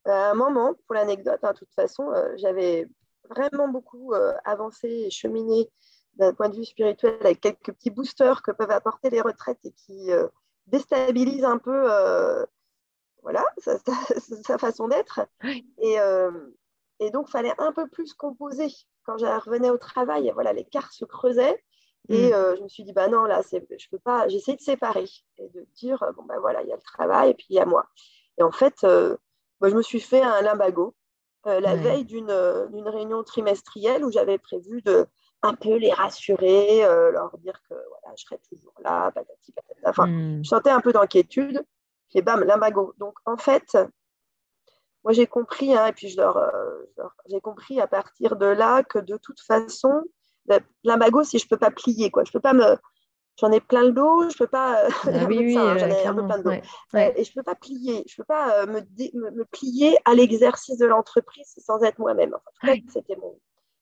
À un moment, pour l'anecdote, hein, de toute façon, j'avais vraiment beaucoup avancé et cheminé d'un point de vue spirituel avec quelques petits boosters que peuvent apporter les retraites et qui euh, déstabilisent un peu euh, voilà, sa, façon d'être. Et, euh, et, donc, il fallait un peu plus composer. Quand je revenais au travail, voilà, l'écart se creusait. Et mm. je me suis dit, bah non, là, je peux pas, j'essaie de séparer et de dire, bon, ben voilà, il y a le travail et puis il y a moi. Et en fait, moi, je me suis fait un limbago la veille d'une réunion trimestrielle où j'avais prévu de un peu les rassurer, euh, leur dire que voilà, je serai toujours là, patati patata. Enfin, hmm. je sentais un peu d'inquiétude. Et bam, l'imbago. Donc, en fait, moi, j'ai compris, hein, et puis je leur, j'ai compris à partir de là que de toute façon, l'imbago, si je ne peux pas plier, quoi. Je peux pas me. J'en ai plein le dos, je peux pas. Ah oui, oui, hein, j'en ai un peu plein le dos. Et je peux pas plier. Je peux pas euh, me, me, plier à l'exercice de l'entreprise sans être moi-même. Enfin, c'était mon...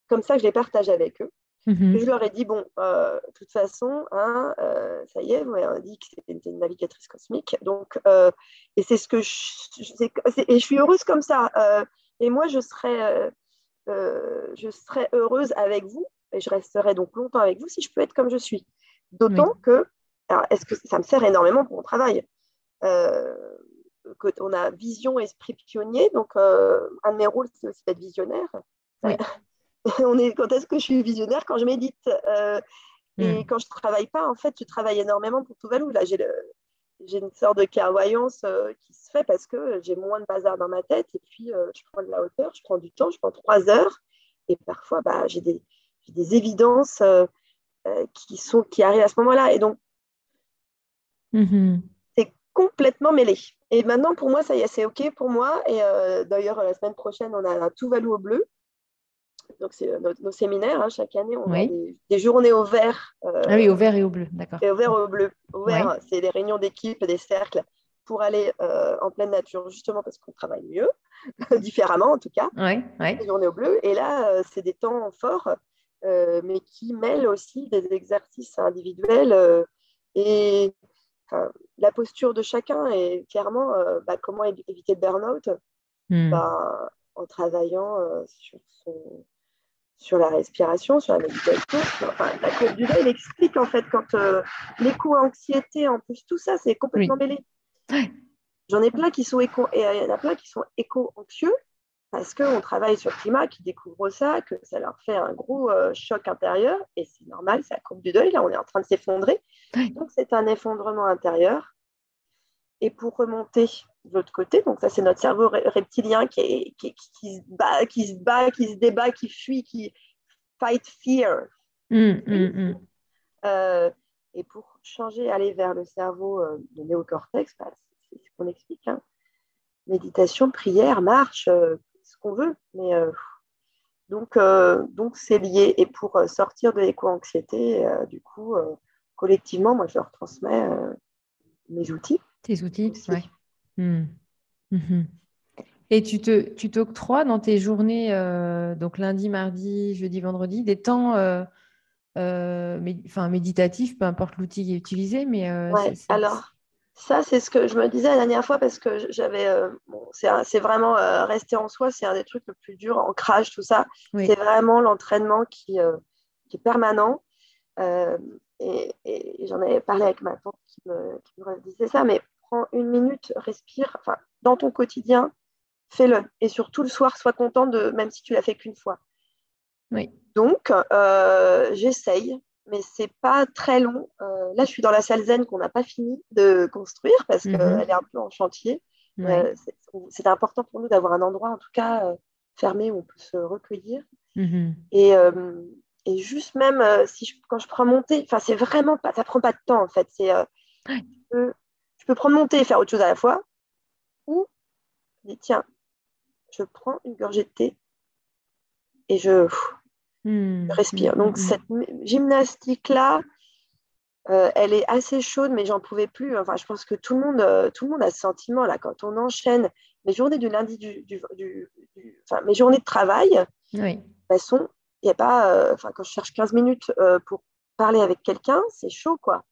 comme ça que je les partage avec eux. Mhm. Je leur ai dit, bon, euh, de toute façon, hein, euh, ça y est, vous m'avez dit que c'était une navigatrice cosmique. Donc, euh, et c'est ce que je, et je suis heureuse comme ça. et moi, je serais, je serais heureuse avec vous, et je resterai donc longtemps avec vous si je peux être comme je suis. D'autant que, alors, est-ce que ça me sert énormément pour mon travail on a vision, esprit pionnier. Donc, un de mes rôles, c'est aussi d'être visionnaire. Oui. on est, quand est-ce que je suis visionnaire? Quand je médite. Euh, et hmm. quand je ne travaille pas, en fait, je travaille énormément pour Tuvalu. Là, j'ai, j'ai une sorte de clairvoyance euh, qui se fait parce que j'ai moins de bazar dans ma tête. Et puis, euh, je prends de la hauteur, je prends du temps, je prends trois heures. Et parfois, bah, j'ai, des, des évidences qui, sont, qui arrivent à ce moment-là. Et donc, mm-hmm. c'est complètement mêlé. Et maintenant, pour moi, ça y est, c'est OK pour moi. Et d'ailleurs, la semaine prochaine, on a un Tuvalu au bleu donc c'est euh, nos, séminaires, hein, chaque année, on a des, journées au vert. Euh, ah oui, au vert et au bleu, d'accord. Et au vert et au bleu. Au vert, c'est des réunions d'équipe, des cercles pour aller euh, en pleine nature, justement parce qu'on travaille mieux, différemment en tout cas. Oui, Des journées au bleu. Et là, c'est des temps forts, mais qui mêlent aussi des exercices individuels et la posture de chacun et clairement bah, comment éviter le burn-out? Hmm. bah, en travaillant sur son sur la respiration, sur la méditation. Enfin, la courbe du il explique en fait quand euh, l'éco-anxiété, en plus, tout ça, c'est complètement mêlé. J'en ai plein qui sont éco, et il y en a plein qui sont éco-anxieux parce qu'on travaille sur le climat, qui découvrent ça, que ça leur fait un gros euh, choc intérieur, et c'est normal, c'est la courbe du deuil, là on est en train de s'effondrer. Donc c'est un effondrement intérieur. Et pour remonter de l'autre côté. Donc ça, c'est notre cerveau reptilien qui, qui, se bat, qui se bat, qui se débat, qui fuit, qui fight fear. Mmh, mmh, mmh. Euh, et pour changer, aller vers le cerveau euh, de néocortex, bah, c'est ce qu'on explique. Hein. Méditation, prière, marche, euh, ce qu'on veut. Mais donc, donc c'est lié. Et pour sortir de l'éco-anxiété, du coup, collectivement, moi, je leur transmets mes outils. Tes outils, oui. Hmm. Mhm. Et tu te, tu t'octroies dans tes journées, euh, donc lundi, mardi, jeudi, vendredi, des temps euh, euh, enfin, méditatifs, peu importe l'outil qui est utilisé, mais alors ça, c'est ce que je me disais la dernière fois parce que j'avais, c'est, vraiment rester en soi, c'est un des trucs le plus dur, ancrage, tout ça. C'est vraiment l'entraînement qui, qui est permanent. Et, j'en avais parlé avec ma tante qui me, qui me disait ça, mais prends une minute, respire. Enfin, dans ton quotidien, fais-le. Et surtout le soir, sois content de, même si tu l'as fait qu'une fois. Oui. Donc, euh, j'essaye, mais c'est pas très long. Euh, là, je suis dans la salle zen qu'on n'a pas fini de construire parce qu'elle mhm. est un peu en chantier. Euh, c'est important pour nous d'avoir un endroit, en tout cas, fermé où on peut se recueillir. Mhm. Et, et, juste même si quand je prends mon thé, enfin, c'est vraiment pas, ça prend pas de temps en fait. C'est peux prendre mon thé et faire autre chose à la fois, ou je dis, tiens, je prends une gorgée de thé et je, Hmm, respire. hmm, Donc, hmm, cette gymnastique-là, euh, elle est assez chaude, mais j'en pouvais plus. Enfin, je pense que tout le monde, euh, tout le monde a ce sentiment là quand on enchaîne mes journées du lundi, du, du, du- du- enfin, mes journées de travail. Oui. De toute façon, il y a pas, euh, enfin, quand je cherche 15 minutes pour parler avec quelqu'un, c'est chaud, quoi.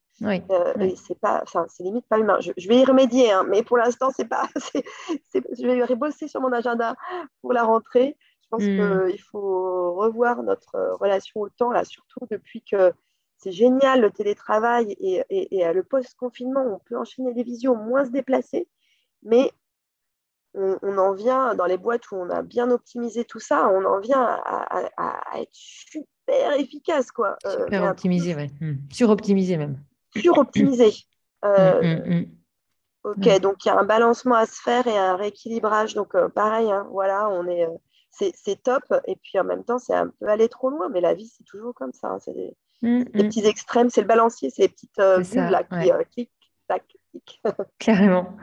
Oui. C'est pas, enfin, c'est limite pas humain. Je, je vais y remédier, hein, mais pour l'instant, c'est pas, je vais bosser sur mon agenda pour la rentrée. Je pense Hmm. qu'il faut revoir notre euh, relation au temps, là, surtout depuis que c'est génial le télétravail et, et- et, euh, le post-confinement, on peut enchaîner les visios, moins se déplacer, mais on, on en vient dans les boîtes où on a bien optimisé tout ça, on en vient à, à- à- à être super efficace, quoi. Euh, Super optimisé, ouais. Hmm. Suroptimisé même. Suroptimisé. Euh, Hmm, hmm, hmm. Ok, donc il y a un balancement à se faire et un rééquilibrage. Donc euh, pareil, hein, voilà, on est, euh, c'est, top. Et puis en même temps, c'est un peu aller trop loin. Mais la vie, c'est toujours comme ça. hein, c'est des, Hmm, des hmm. petits extrêmes, c'est le balancier, c'est les petites euh, bulles là qui euh, clic, tac, clic. Carrément.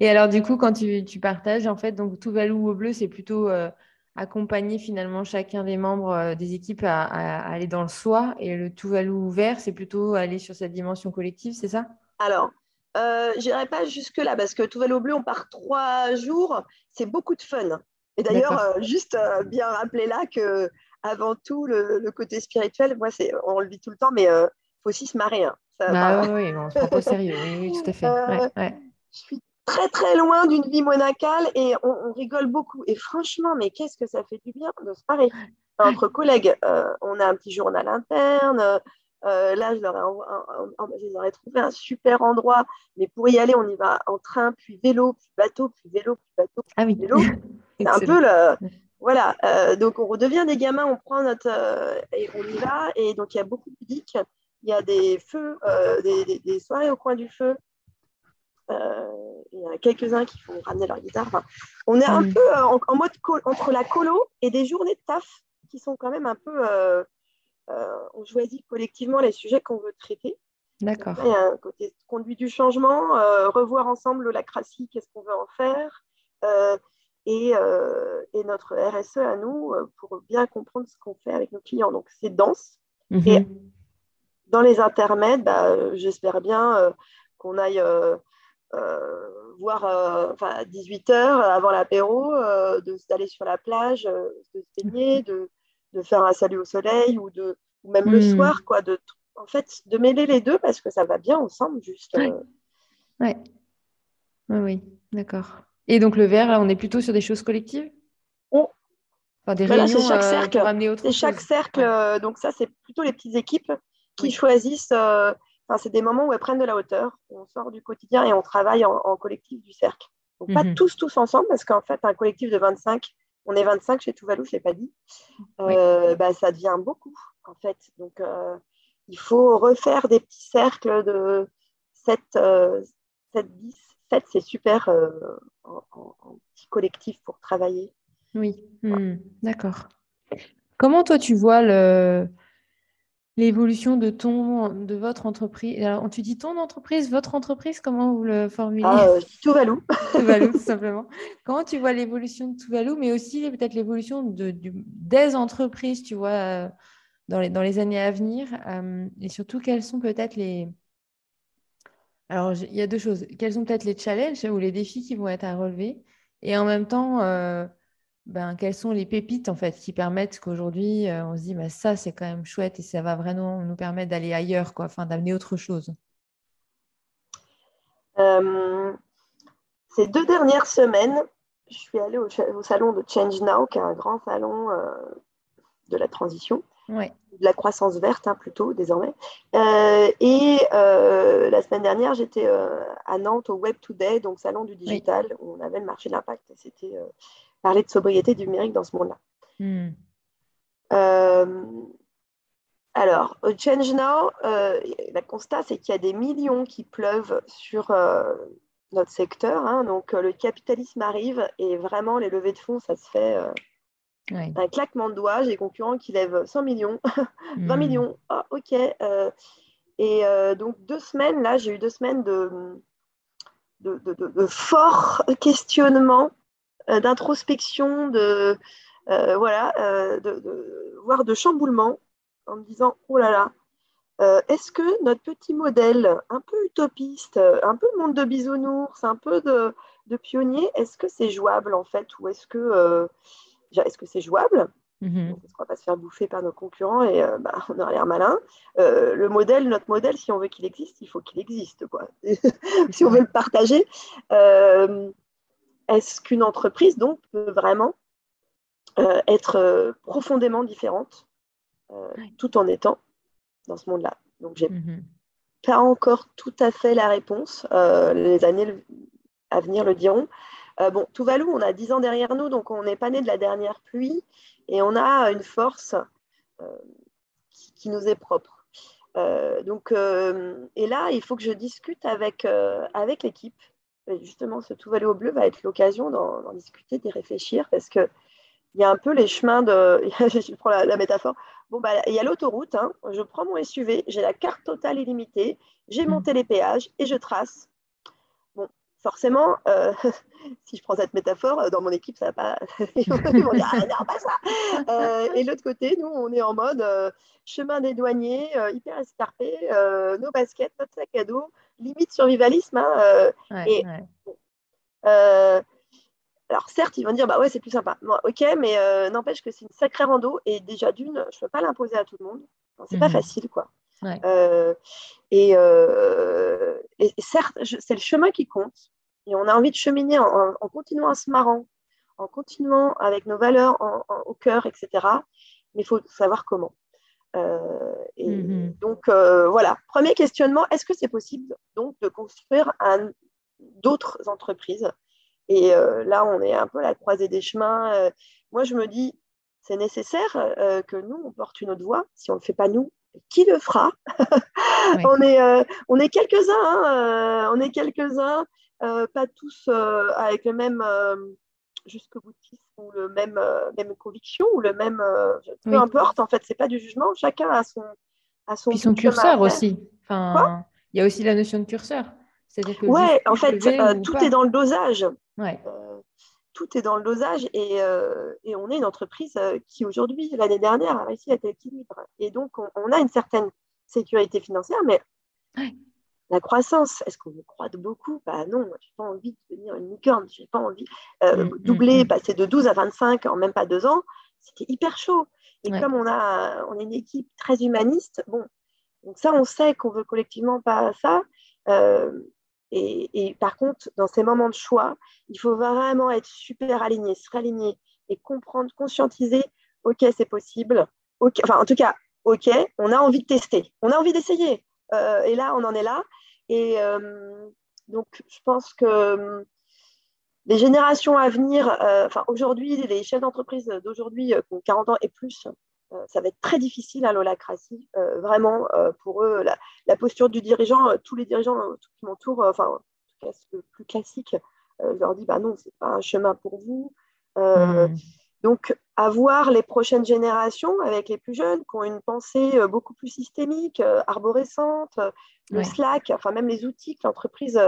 Et alors, du coup, quand tu, tu partages, en fait, donc Tuvalu au bleu, c'est plutôt euh, accompagner finalement chacun des membres euh, des équipes à, aller dans le soi. Et le Tuvalu vert, c'est plutôt aller sur cette dimension collective, c'est ça? Alors, euh, j'irai pas jusque-là parce que Tuvalu au bleu, on part trois jours, c'est beaucoup de fun. Et d'ailleurs, euh, juste euh, bien rappeler là que avant tout, le, le côté spirituel, moi, c'est, on le vit tout le temps, mais il faut aussi se marrer. hein. Ça, Bah enfin, oui, on se prend au sérieux. Oui, oui, tout à fait. Euh, Ouais, ouais. je suis très très loin d'une vie monacale et on, on rigole beaucoup. Et franchement, mais qu'est-ce que ça fait du bien de se parler entre collègues. euh, on a un petit journal interne. euh, là, je leur, ai envo- un- un- je leur ai trouvé un super endroit. Mais pour y aller, on y va en train, puis vélo, puis bateau, puis vélo, puis bateau, puis Ah oui. vélo. C'est un peu le. Voilà, euh, donc on redevient des gamins, on prend notre. euh, et on y va. Et donc il y a beaucoup de ludiques. Il y a des feux, euh, des, des- des soirées au coin du feu. Il y en a quelques-uns qui font ramener leur guitare. Enfin, on est un Mm. peu en, en mode entre la colo et des journées de taf qui sont quand même un peu. on choisit collectivement les sujets qu'on veut traiter. D'accord. Il y a un côté conduit du changement, revoir ensemble la qu'est-ce qu'on veut en faire, et, euh, et notre RSE à nous euh, pour bien comprendre ce qu'on fait avec nos clients. Donc c'est dense. Et- Mhm. Dans les intermèdes, bah, euh, j'espère bien qu'on aille voir à 18h avant l'apéro, d'aller sur la plage, de se baigner, de, de faire un salut au soleil ou, de, ou même le Mm. soir, quoi, de, en fait, de mêler les deux parce que ça va bien ensemble, juste. Ouais. Ouais. Oui, oui, d'accord. Et donc le vert, là, on est plutôt sur des choses collectives? Oh. Enfin, des Voilà, réunions chaque euh, cercle. pour C'est chaque chose. cercle, Ouais. euh, donc ça, c'est plutôt les petites équipes qui Oui. choisissent. euh, c'est des moments où elles prennent de la hauteur, on sort du quotidien et on travaille en, en collectif du cercle. Donc, pas Mhm. tous, tous ensemble, parce qu'en fait, un collectif de 25, on est 25 chez Tuvalu, je ne l'ai pas dit, Oui. euh, bah, ça devient beaucoup, en fait. Donc, euh, il faut refaire des petits cercles de 7, euh, 7 10. 7, c'est super euh, en, en- en petit collectif pour travailler. Oui, Hmm, d'accord. Comment toi tu vois le l'évolution de ton de votre entreprise? Alors, tu dis ton entreprise, votre entreprise, comment vous le formulez? Ah, euh, Tuvalu. Tuvalu, tout simplement. Comment tu vois l'évolution de Tuvalu, mais aussi peut-être l'évolution de, du- des entreprises, tu vois, euh, dans les, dans les années à venir, euh, et surtout quels sont peut-être les... Alors, il y a deux choses. Quels sont peut-être les challenges ou les défis qui vont être à relever, et en même temps, euh, ben, quelles sont les pépites en fait qui permettent qu'aujourd'hui, euh, on se bah, ça, c'est quand même chouette et ça va vraiment nous permettre d'aller ailleurs, d'amener autre chose. Euh, ces deux dernières semaines, je suis allée au salon de Change Now, qui est un grand salon euh, de la transition, Ouais. de la croissance verte hein, plutôt désormais. Euh, et euh, la semaine dernière, j'étais euh, à Nantes au Web Today, donc salon du digital, où on avait le marché de l'impact. C'était parler de sobriété numérique dans ce monde-là. Hmm. Alors, au Change Now, le constat, c'est qu'il y a des millions qui pleuvent sur notre secteur. hein. donc, le capitalisme arrive et vraiment, les levées de fonds, ça se fait Ouais. un claquement de doigts. J'ai des concurrents qui lèvent 100 millions, 20 Hmm. millions. Ah, ok. euh, et euh, donc, deux semaines, là, j'ai eu deux semaines de, de, forts questionnements, d'introspection, de, voilà, de, voire de chamboulement, en me disant, oh là là, est-ce que notre petit modèle, un peu utopiste, un peu monde de bisounours, un peu de, de pionnier, est-ce que c'est jouable en fait Ou est-ce que est-ce que c'est jouable? Mhm. Est-ce qu'on va pas se faire bouffer par nos concurrents et euh, bah, on a l'air malin euh, Le modèle, notre modèle, si on veut qu'il existe, il faut qu'il existe. Quoi. si on veut le partager, euh, est-ce qu'une entreprise donc peut vraiment être profondément différente tout en étant dans ce monde-là? Donc j'ai mhm. pas encore tout à fait la réponse. les années à venir le diront. Euh, bon, Tuvalu, on a 10 ans derrière nous, donc on n'est pas né de la dernière pluie et on a une force euh, qui, nous est propre. Euh, donc, et là, il faut que je discute avec, l'équipe. Justement, ce Tuvalu au bleu va être l'occasion d'en discuter, d'y réfléchir, parce que il y a un peu les chemins de. je prends la, métaphore. Bon, bah, il y a l'autoroute. Hein. Je prends mon SUV, j'ai la carte totale illimitée, j'ai monté les péages et je trace forcément, euh, si je prends cette métaphore, euh, dans mon équipe, ça va pas. Ils vont dire, ah, non, pas ça. Euh, et l'autre côté, nous, on est en mode chemin des douaniers, hyper escarpé, nos baskets, notre sac à dos, limite survivalisme. Hein, et, alors certes, ils vont dire, bah ouais, c'est plus sympa. ok, mais n'empêche que c'est une sacrée rando et déjà d'une, je ne peux pas l'imposer à tout le monde. C'est pas mmh facile, quoi. Euh, euh, et, certes, c'est le chemin qui compte. Et on a envie de cheminer en, continuant à se marrant, en continuant avec nos valeurs au cœur, etc. Mais il faut savoir comment. Euh, et mm-hmm. Donc voilà, premier questionnement, est-ce que c'est possible donc de construire d'autres entreprises? Et là, on est un peu à la croisée des chemins. moi, je me dis, c'est nécessaire que nous, on porte une autre voix. Si on ne le fait pas nous, qui le fera? On, est, euh, on est quelques-uns, hein, euh, on est quelques-uns, euh, pas tous avec le même jusqu'au boutisme ou le même, même conviction ou le même. peu importe, en fait, c'est pas du jugement, chacun a son. A son, Puis son curseur aussi. Enfin, il y a aussi la notion de curseur. Ouais, en fait, tout est dans le dosage. Ouais tout est dans le dosage et, euh, et on est une entreprise euh, qui aujourd'hui, l'année dernière, a réussi à être équilibre. Et donc, on, a une certaine sécurité financière, mais la croissance, est-ce qu'on croit beaucoup? Bah Non, je n'ai pas envie de devenir une licorne, je n'ai pas envie euh, mm, mm, doubler, mm. passer de 12 à 25 en même pas deux ans, c'était hyper chaud. Et comme on, a, on est une équipe très humaniste, bon, donc ça, on sait qu'on veut collectivement pas ça. Et, par contre, dans ces moments de choix, il faut vraiment être super aligné, se réaligner et comprendre, conscientiser, OK, c'est possible. enfin, en tout cas, OK, on a envie de tester, on a envie d'essayer. Euh, et là, on en est là. Et euh, donc, je pense que hum, les générations à venir, euh, enfin, aujourd'hui, les chefs d'entreprise d'aujourd'hui qui ont 40 ans et plus, euh, ça va être très difficile à l'holacratie. Euh, vraiment, euh, pour eux, la, posture du dirigeant, tous les dirigeants qui m'entourent, enfin, en tout cas, le plus classique, je leur dis bah non, c'est pas un chemin pour vous. Hmm. Donc, avoir les prochaines générations avec les plus jeunes qui ont une pensée beaucoup plus systémique, arborescente, le Slack, enfin même les outils que l'entreprise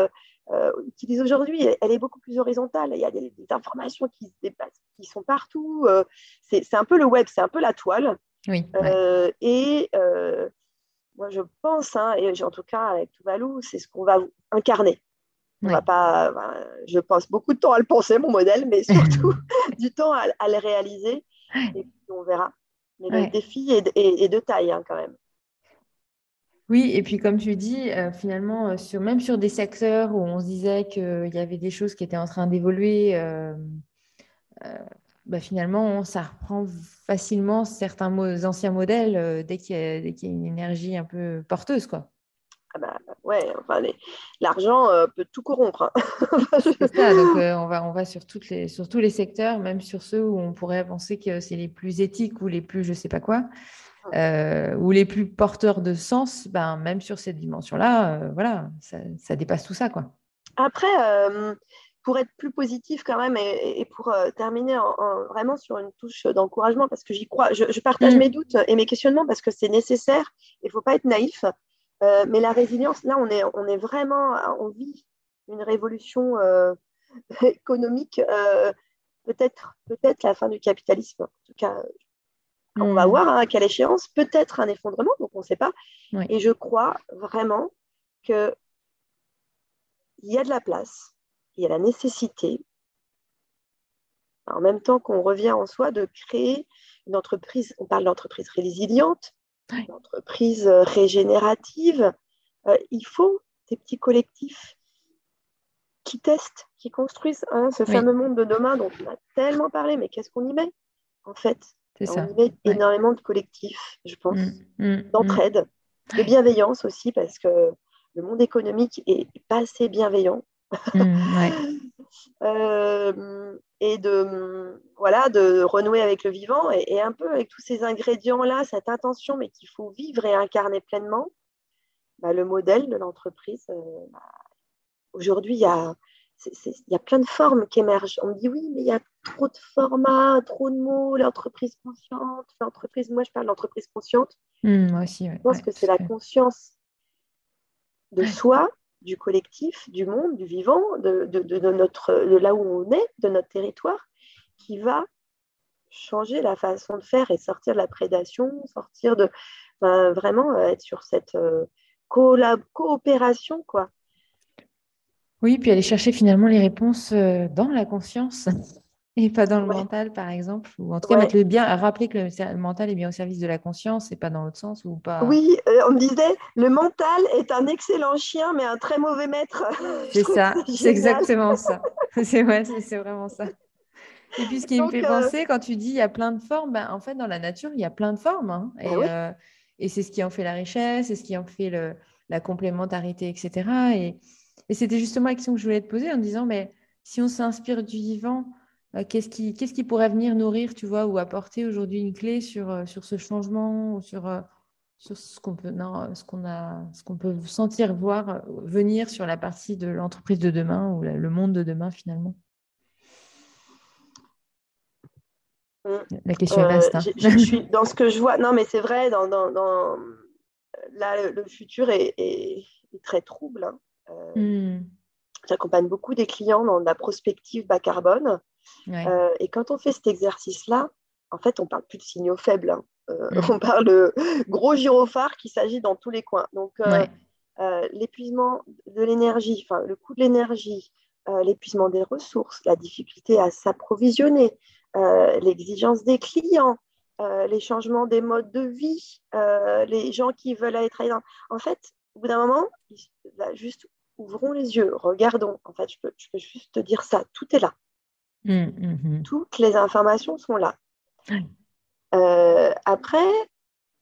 utilise aujourd'hui, elle est beaucoup plus horizontale. Il y a des, informations qui se dépassent, qui sont partout. c'est un peu le web, c'est un peu la toile. Oui, Et moi, je pense, hein, et en tout cas avec Tuvalu, c'est ce qu'on va incarner. On va pas, je passe beaucoup de temps à le penser, mon modèle, mais surtout du temps à, le réaliser. Et puis on verra. Mais le défi est, de taille hein, quand même. Oui, et puis comme tu dis, euh, finalement, euh, sur, même sur des secteurs où on se disait qu'il y avait des choses qui étaient en train d'évoluer, euh, bah, finalement, ça reprend facilement certains anciens modèles dès qu'il y, a une énergie un peu porteuse. Quoi. Ah bah, ouais, enfin, l'argent peut tout corrompre. Hein. ça, donc on, va, on va sur, toutes les, sur tous les secteurs, même sur ceux où on pourrait penser que c'est les plus éthiques ou les plus je sais pas quoi. Euh, ou les plus porteurs de sens, ben, même sur cette dimension-là, euh, voilà, ça, dépasse tout ça. Quoi. Après, euh, pour être plus positif quand même et, pour terminer vraiment sur une touche d'encouragement, parce que j'y crois, je, partage mm. mes doutes et mes questionnements parce que c'est nécessaire, il ne faut pas être naïf. mais la résilience, là, on est, on est vraiment, on vit une révolution économique, peut-être peut-être la fin du capitalisme. En tout cas, on va hmm. voir hein, à quelle échéance, peut-être un effondrement, donc on ne sait pas. Et je crois vraiment qu'il y a de la place, il y a la nécessité, en même temps qu'on revient en soi, de créer une entreprise, on parle d'entreprise résiliente, une entreprise euh, régénérative. Euh, il faut des petits collectifs qui testent, qui construisent hein, ce fameux monde de demain dont on a tellement parlé, mais qu'est-ce qu'on y met en fait? On met énormément de collectifs, je pense, mm, mm, mm. d'entraide, de bienveillance aussi, parce que le monde économique est pas assez bienveillant. Euh, et de, voilà, de renouer avec le vivant et, un peu avec tous ces ingrédients-là, cette intention, mais qu'il faut vivre et incarner pleinement, bah, le modèle de l'entreprise. Euh, bah, aujourd'hui, il y a, il y a plein de formes qui émergent. On me dit oui, mais il y a trop de formats, trop de mots, l'entreprise consciente, l'entreprise, moi je parle d'entreprise consciente. Mmh, moi aussi, Je pense que c'est la conscience de soi, du collectif, du monde, du vivant, de, notre, de là où on est, de notre territoire, qui va changer la façon de faire et sortir de la prédation, sortir de vraiment euh, être sur cette euh, coopération, quoi. Oui, puis aller chercher finalement les réponses euh, dans la conscience et pas dans le mental, par exemple. Ou en tout cas, mettre le bien, rappeler que le, mental est bien au service de la conscience et pas dans l'autre sens. ou pas. Oui, euh, on me disait, le mental est un excellent chien, mais un très mauvais maître. C'est ça, c'est exactement ça. C'est ouais, c'est vraiment ça. Et puis, ce qui me fait euh, penser, quand tu dis il y a plein de formes, ben, en fait, dans la nature, il y a plein de formes. Hein. Ben et, et c'est ce qui en fait la richesse, c'est ce qui en fait le, la complémentarité, etc. Et, et c'était justement la question que je voulais te poser en disant, mais si on s'inspire du vivant, euh, qu'est-ce qui, qu'est-ce qui pourrait venir nourrir, tu vois, ou apporter aujourd'hui une clé sur, euh, sur ce changement, ou sur, euh, sur ce qu'on peut, non, ce qu'on a, ce qu'on peut sentir, voir venir sur la partie de l'entreprise de demain ou le monde de demain finalement? La question reste. Hein. Je, suis dans ce que je vois. Non, mais c'est vrai. Dans, dans, dans... Là, le, futur est, est, très trouble. Hein. Hmm. J'accompagne beaucoup des clients dans la prospective bas carbone. Euh, et quand on fait cet exercice-là, en fait, on parle plus de signaux faibles. Hein. Euh, hmm. On parle de gros gyrophares qui s'agit dans tous les coins. Donc, euh, l'épuisement de l'énergie, enfin, le coût de l'énergie, l'épuisement des ressources, la difficulté à s'approvisionner, l'exigence des clients, les changements des modes de vie, les gens qui veulent être En fait, au bout d'un moment, juste ouvrons les yeux, regardons. En fait, je peux, juste te dire ça, tout est là. Mmh, mmh, mmh. Toutes les informations sont là. Euh, après,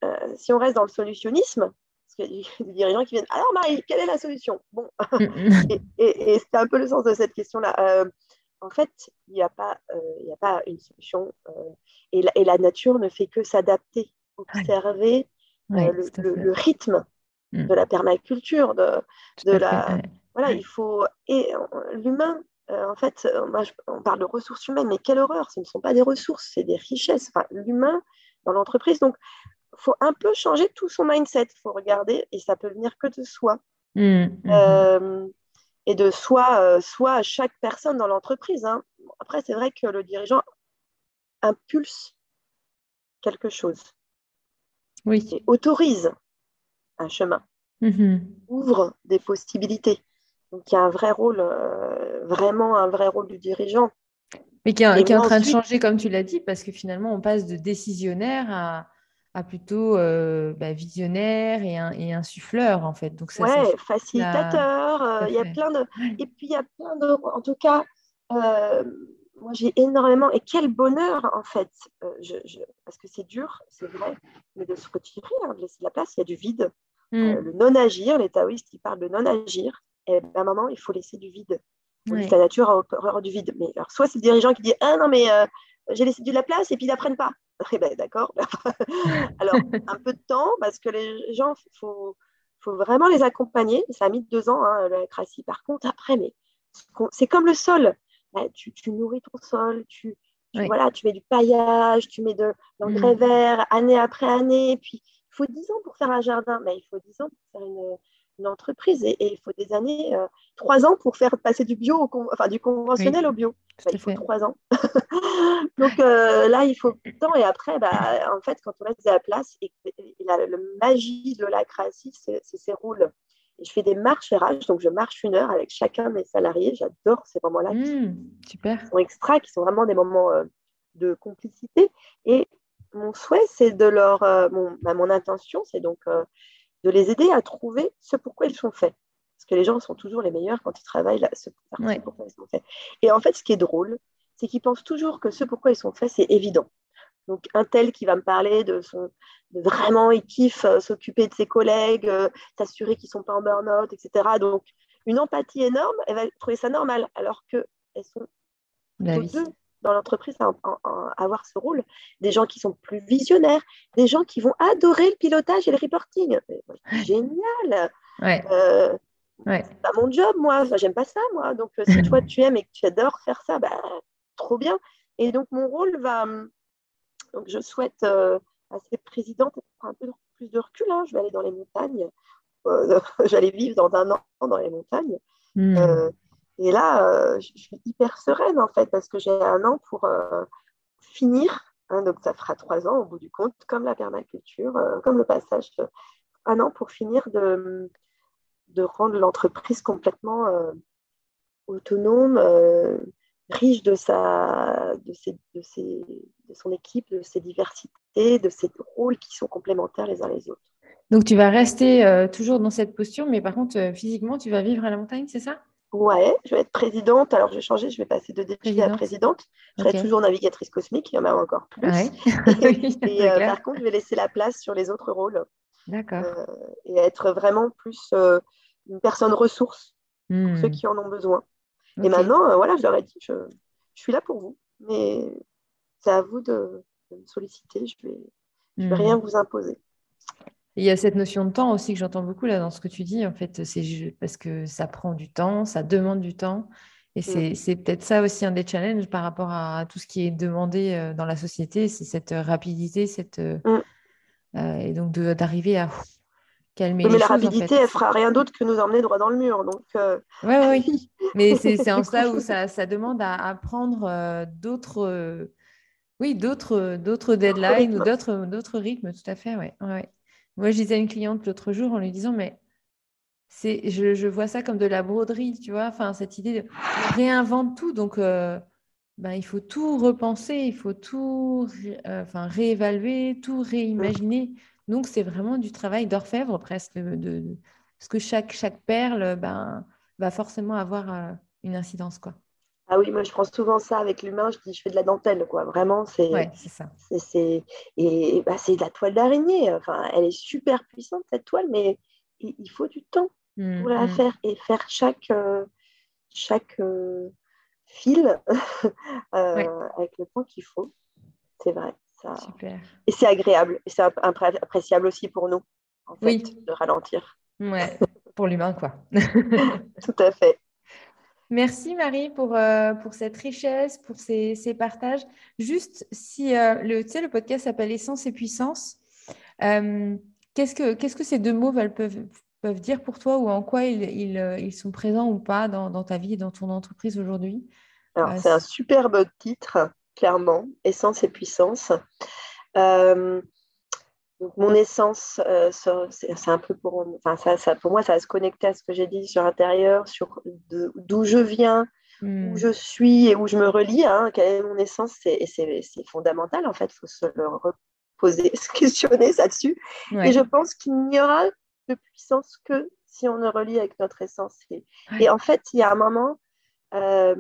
euh, si on reste dans le solutionnisme, parce qu'il y a des dirigeants qui viennent, alors Marie, quelle est la solution? Bon, et, c'est un peu le sens de cette question-là. Euh, en fait, il n'y a, pas, a pas une solution et la, nature ne fait que s'adapter, observer le, rythme Mm. de la permaculture, de, de la. Voilà, il faut. Et l'humain, euh, en fait, euh, on parle de ressources humaines, mais quelle horreur Ce ne sont pas des ressources, c'est des richesses. Enfin, l'humain dans l'entreprise. Donc, il faut un peu changer tout son mindset. Il faut regarder, et ça peut venir que de soi. Mm, mm-hmm. euh, et de soi, soit à chaque personne dans l'entreprise. Hein. Après, c'est vrai que le dirigeant impulse quelque chose. Oui. Et autorise un chemin, mm-hmm. ouvre des possibilités. Donc il y a un vrai rôle, euh, vraiment un vrai rôle du dirigeant. Mais qui est, en train de changer, comme tu l'as dit, parce que finalement, on passe de décisionnaire à, à plutôt euh, bah, visionnaire et, un, et insuffleur, en fait. Donc, ça, ouais, facilitateur. Euh, il y a plein de... Et puis, il y a plein de... En tout cas, moi, j'ai énormément... Et quel bonheur, en fait. Je, Parce que c'est dur, c'est vrai, mais de se retirer, hein, de laisser de la place, il y a du vide. Euh, mm. le non-agir, les taoïstes qui parlent de non-agir, et eh ben, à un moment, il faut laisser du vide. La nature a horreur du vide. Mais alors, soit c'est le dirigeant qui dit Ah non, mais euh, j'ai laissé de la place et puis ils n'apprennent pas. Eh ben, d'accord. alors, un peu de temps, parce que les gens, il faut, faut, vraiment les accompagner. Ça a mis deux ans, hein, la crassie. Par contre, après, mais c'est comme le sol. tu, tu, nourris ton sol, tu, voilà, tu mets du paillage, tu mets de l'engrais mm. vert année après année, puis faut 10 ans pour faire un jardin, mais il faut 10 ans pour faire une, une entreprise et, il faut des années, euh, trois ans pour faire passer du bio, au enfin du conventionnel au bio. il faut trois ans. Donc euh, là, il faut du temps et après, bah, en fait, quand on laisse de la place, et, la, magie de la création, c'est ces rôles. Je fais des marches RH, donc je marche une heure avec chacun de mes salariés. J'adore ces moments-là. Mmh, super. Qui sont extra, qui sont vraiment des moments euh, de complicité. Et mon souhait, c'est de leur. mon, bah, mon intention, c'est donc de les aider à trouver ce pourquoi ils sont faits. Parce que les gens sont toujours les meilleurs quand ils travaillent là, ce, pourquoi ils sont faits. Et en fait, ce qui est drôle, c'est qu'ils pensent toujours que ce pourquoi ils sont faits, c'est évident. Donc, un tel qui va me parler de son. De vraiment, il kiffe euh, s'occuper de ses collègues, euh, s'assurer qu'ils ne sont pas en burn-out, etc. Donc, une empathie énorme, elle va trouver ça normal, alors qu'elles sont bah deux dans l'entreprise à, avoir ce rôle. Des gens qui sont plus visionnaires, des gens qui vont adorer le pilotage et le reporting. Génial euh, C'est pas mon job, moi. j'aime pas ça, moi. Donc, euh, si toi, tu aimes et que tu adores faire ça, bah, trop bien. Et donc, mon rôle va... Donc, je souhaite, euh, assez présidente, un peu plus de recul. Hein. Je vais aller dans les montagnes. J'allais vivre dans un an dans les montagnes. Hmm. Et là, euh, je suis hyper sereine en fait parce que j'ai un an pour euh, finir. Hein, donc ça fera trois ans au bout du compte, comme la permaculture, euh, comme le passage. un an pour finir de, de rendre l'entreprise complètement autonome, riche de, sa, de, ses, de, ses, de son équipe, de ses diversités, de ses rôles qui sont complémentaires les uns les autres. Donc tu vas rester toujours dans cette posture, mais par contre, physiquement, tu vas vivre à la montagne, c'est ça? Ouais, je vais être présidente. Alors, je vais changer, je vais passer de députée à présidente. Je serai toujours navigatrice cosmique, il y en a encore plus. et, euh, par contre, je vais laisser la place sur les autres rôles. D'accord. Euh, et être vraiment plus euh, une personne ressource pour ceux hmm. qui en ont besoin. Et maintenant, voilà, je leur ai dit, je, suis là pour vous, mais c'est à vous de, me solliciter. Je ne vais, vais hmm. rien vous imposer il y a cette notion de temps aussi que j'entends beaucoup là dans ce que tu dis. En fait, c'est parce que ça prend du temps, ça demande du temps. Et mm. c'est peut-être ça aussi un des challenges par rapport à tout ce qui est demandé euh, dans la société, c'est cette rapidité, cette, euh, mm. euh, et donc d'arriver à calmer mais les la rapidité, elle fera rien d'autre que nous emmener droit dans le mur. Donc, Oui, oui. mais c'est en ça où ça, ça demande à, apprendre d'autres, oui, d'autres, d'autres deadlines ou d'autres, d'autres rythmes. Tout à fait, ouais. ouais. Moi, je disais à une cliente l'autre jour en lui disant, mais c'est, je, vois ça comme de la broderie, tu vois, enfin, cette idée de réinvente tout. Donc, euh, ben, il faut tout repenser, il faut tout euh, réévaluer, tout réimaginer. Donc, c'est vraiment du travail d'orfèvre presque, de, parce que chaque, chaque perle ben, va forcément avoir euh, une incidence. quoi. Ah oui, moi je prends souvent ça avec l'humain, je dis je fais de la dentelle, quoi. Vraiment, c'est. Ouais, c'est ça. C'est, et bah, c'est de la toile d'araignée. Enfin, elle est super puissante, cette toile, mais il, faut du temps mmh, pour la mmh. faire et faire chaque, euh, chaque euh, fil euh, avec le temps qu'il faut. C'est vrai. Ça... Super. Et c'est agréable. Et c'est appréciable aussi pour nous, en fait, oui. de ralentir. Ouais, pour l'humain, quoi. Tout à fait. Merci Marie pour, euh, pour cette richesse, pour ces, ces partages. Juste si euh, le, le podcast s'appelle Essence et Puissance, euh, qu'est-ce, que, qu'est-ce que ces deux mots peuvent, peuvent dire pour toi ou en quoi ils, ils, ils sont présents ou pas dans, dans, ta vie et dans ton entreprise aujourd'hui? Alors, c'est un superbe titre, clairement, Essence et Puissance. Donc, mon essence, euh, c'est un peu pour, enfin, ça, pour moi, ça va se connecter à ce que j'ai dit sur l'intérieur, sur d'où je viens, où hmm. je suis et où je me relie. Hein, quelle est mon essence? C'est fondamental, en fait. Il faut se reposer, se questionner là-dessus. Et je pense qu'il n'y aura de puissance que si on le relie avec notre essence. Et, en fait, il y a un moment, euh,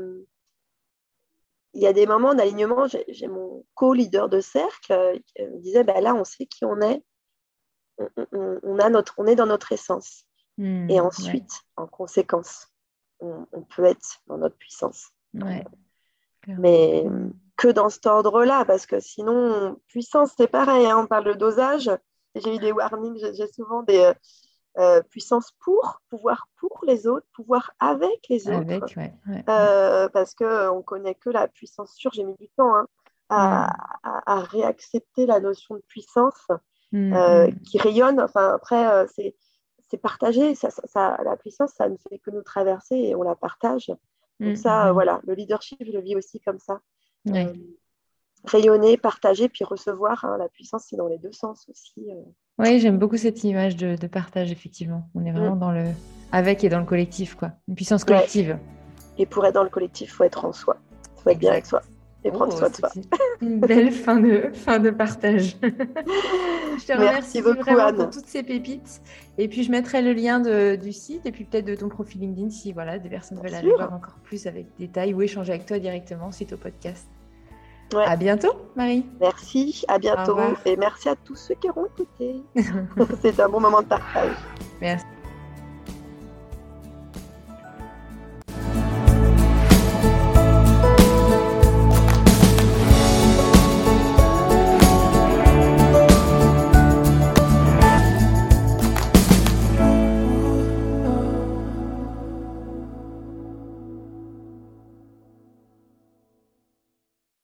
il y a des moments d'alignement, j'ai mon co-leader de cercle euh, qui me disait bah là, on sait qui on est, on, a notre, on est dans notre essence. Hmm, et ensuite, en conséquence, on, peut être dans notre puissance. Mais que dans cet ordre-là, parce que sinon, puissance, c'est pareil, hein, on parle de dosage. J'ai eu des warnings, j'ai souvent des, euh, euh, puissance pour, pouvoir pour les autres, pouvoir avec les autres. Euh, parce qu'on ne connaît que la puissance sûre, j'ai mis du temps hein, à, réaccepter la notion de puissance euh, mm. qui rayonne. Enfin, après, c'est c'est partagé. Ça, ça, la puissance, ça ne fait que nous traverser et on la partage. Donc Mm, ça, voilà, le leadership, je le vis aussi comme ça. Rayonner, partager, puis recevoir. hein. La puissance, c'est dans les deux sens aussi. euh. Oui, j'aime beaucoup cette image de, de partage, effectivement. On est vraiment Mm. dans le avec et dans le collectif, quoi. Une puissance Ouais. collective. Et pour être dans le collectif, il faut être en soi. Il faut être bien avec soi et prendre Oh, soin de soi. Une belle fin de, fin de partage. je te remercie beaucoup, vraiment Anne. pour toutes ces pépites. Et puis, je mettrai le lien de- du site et puis peut-être de ton profil LinkedIn si voilà, des personnes Bien veulent aller voir encore plus avec détail ou échanger avec toi directement suite au podcast. Ouais. À bientôt, Marie. Merci, à bientôt. Et merci à tous ceux qui auront écouté. c'est un bon moment de partage. Merci.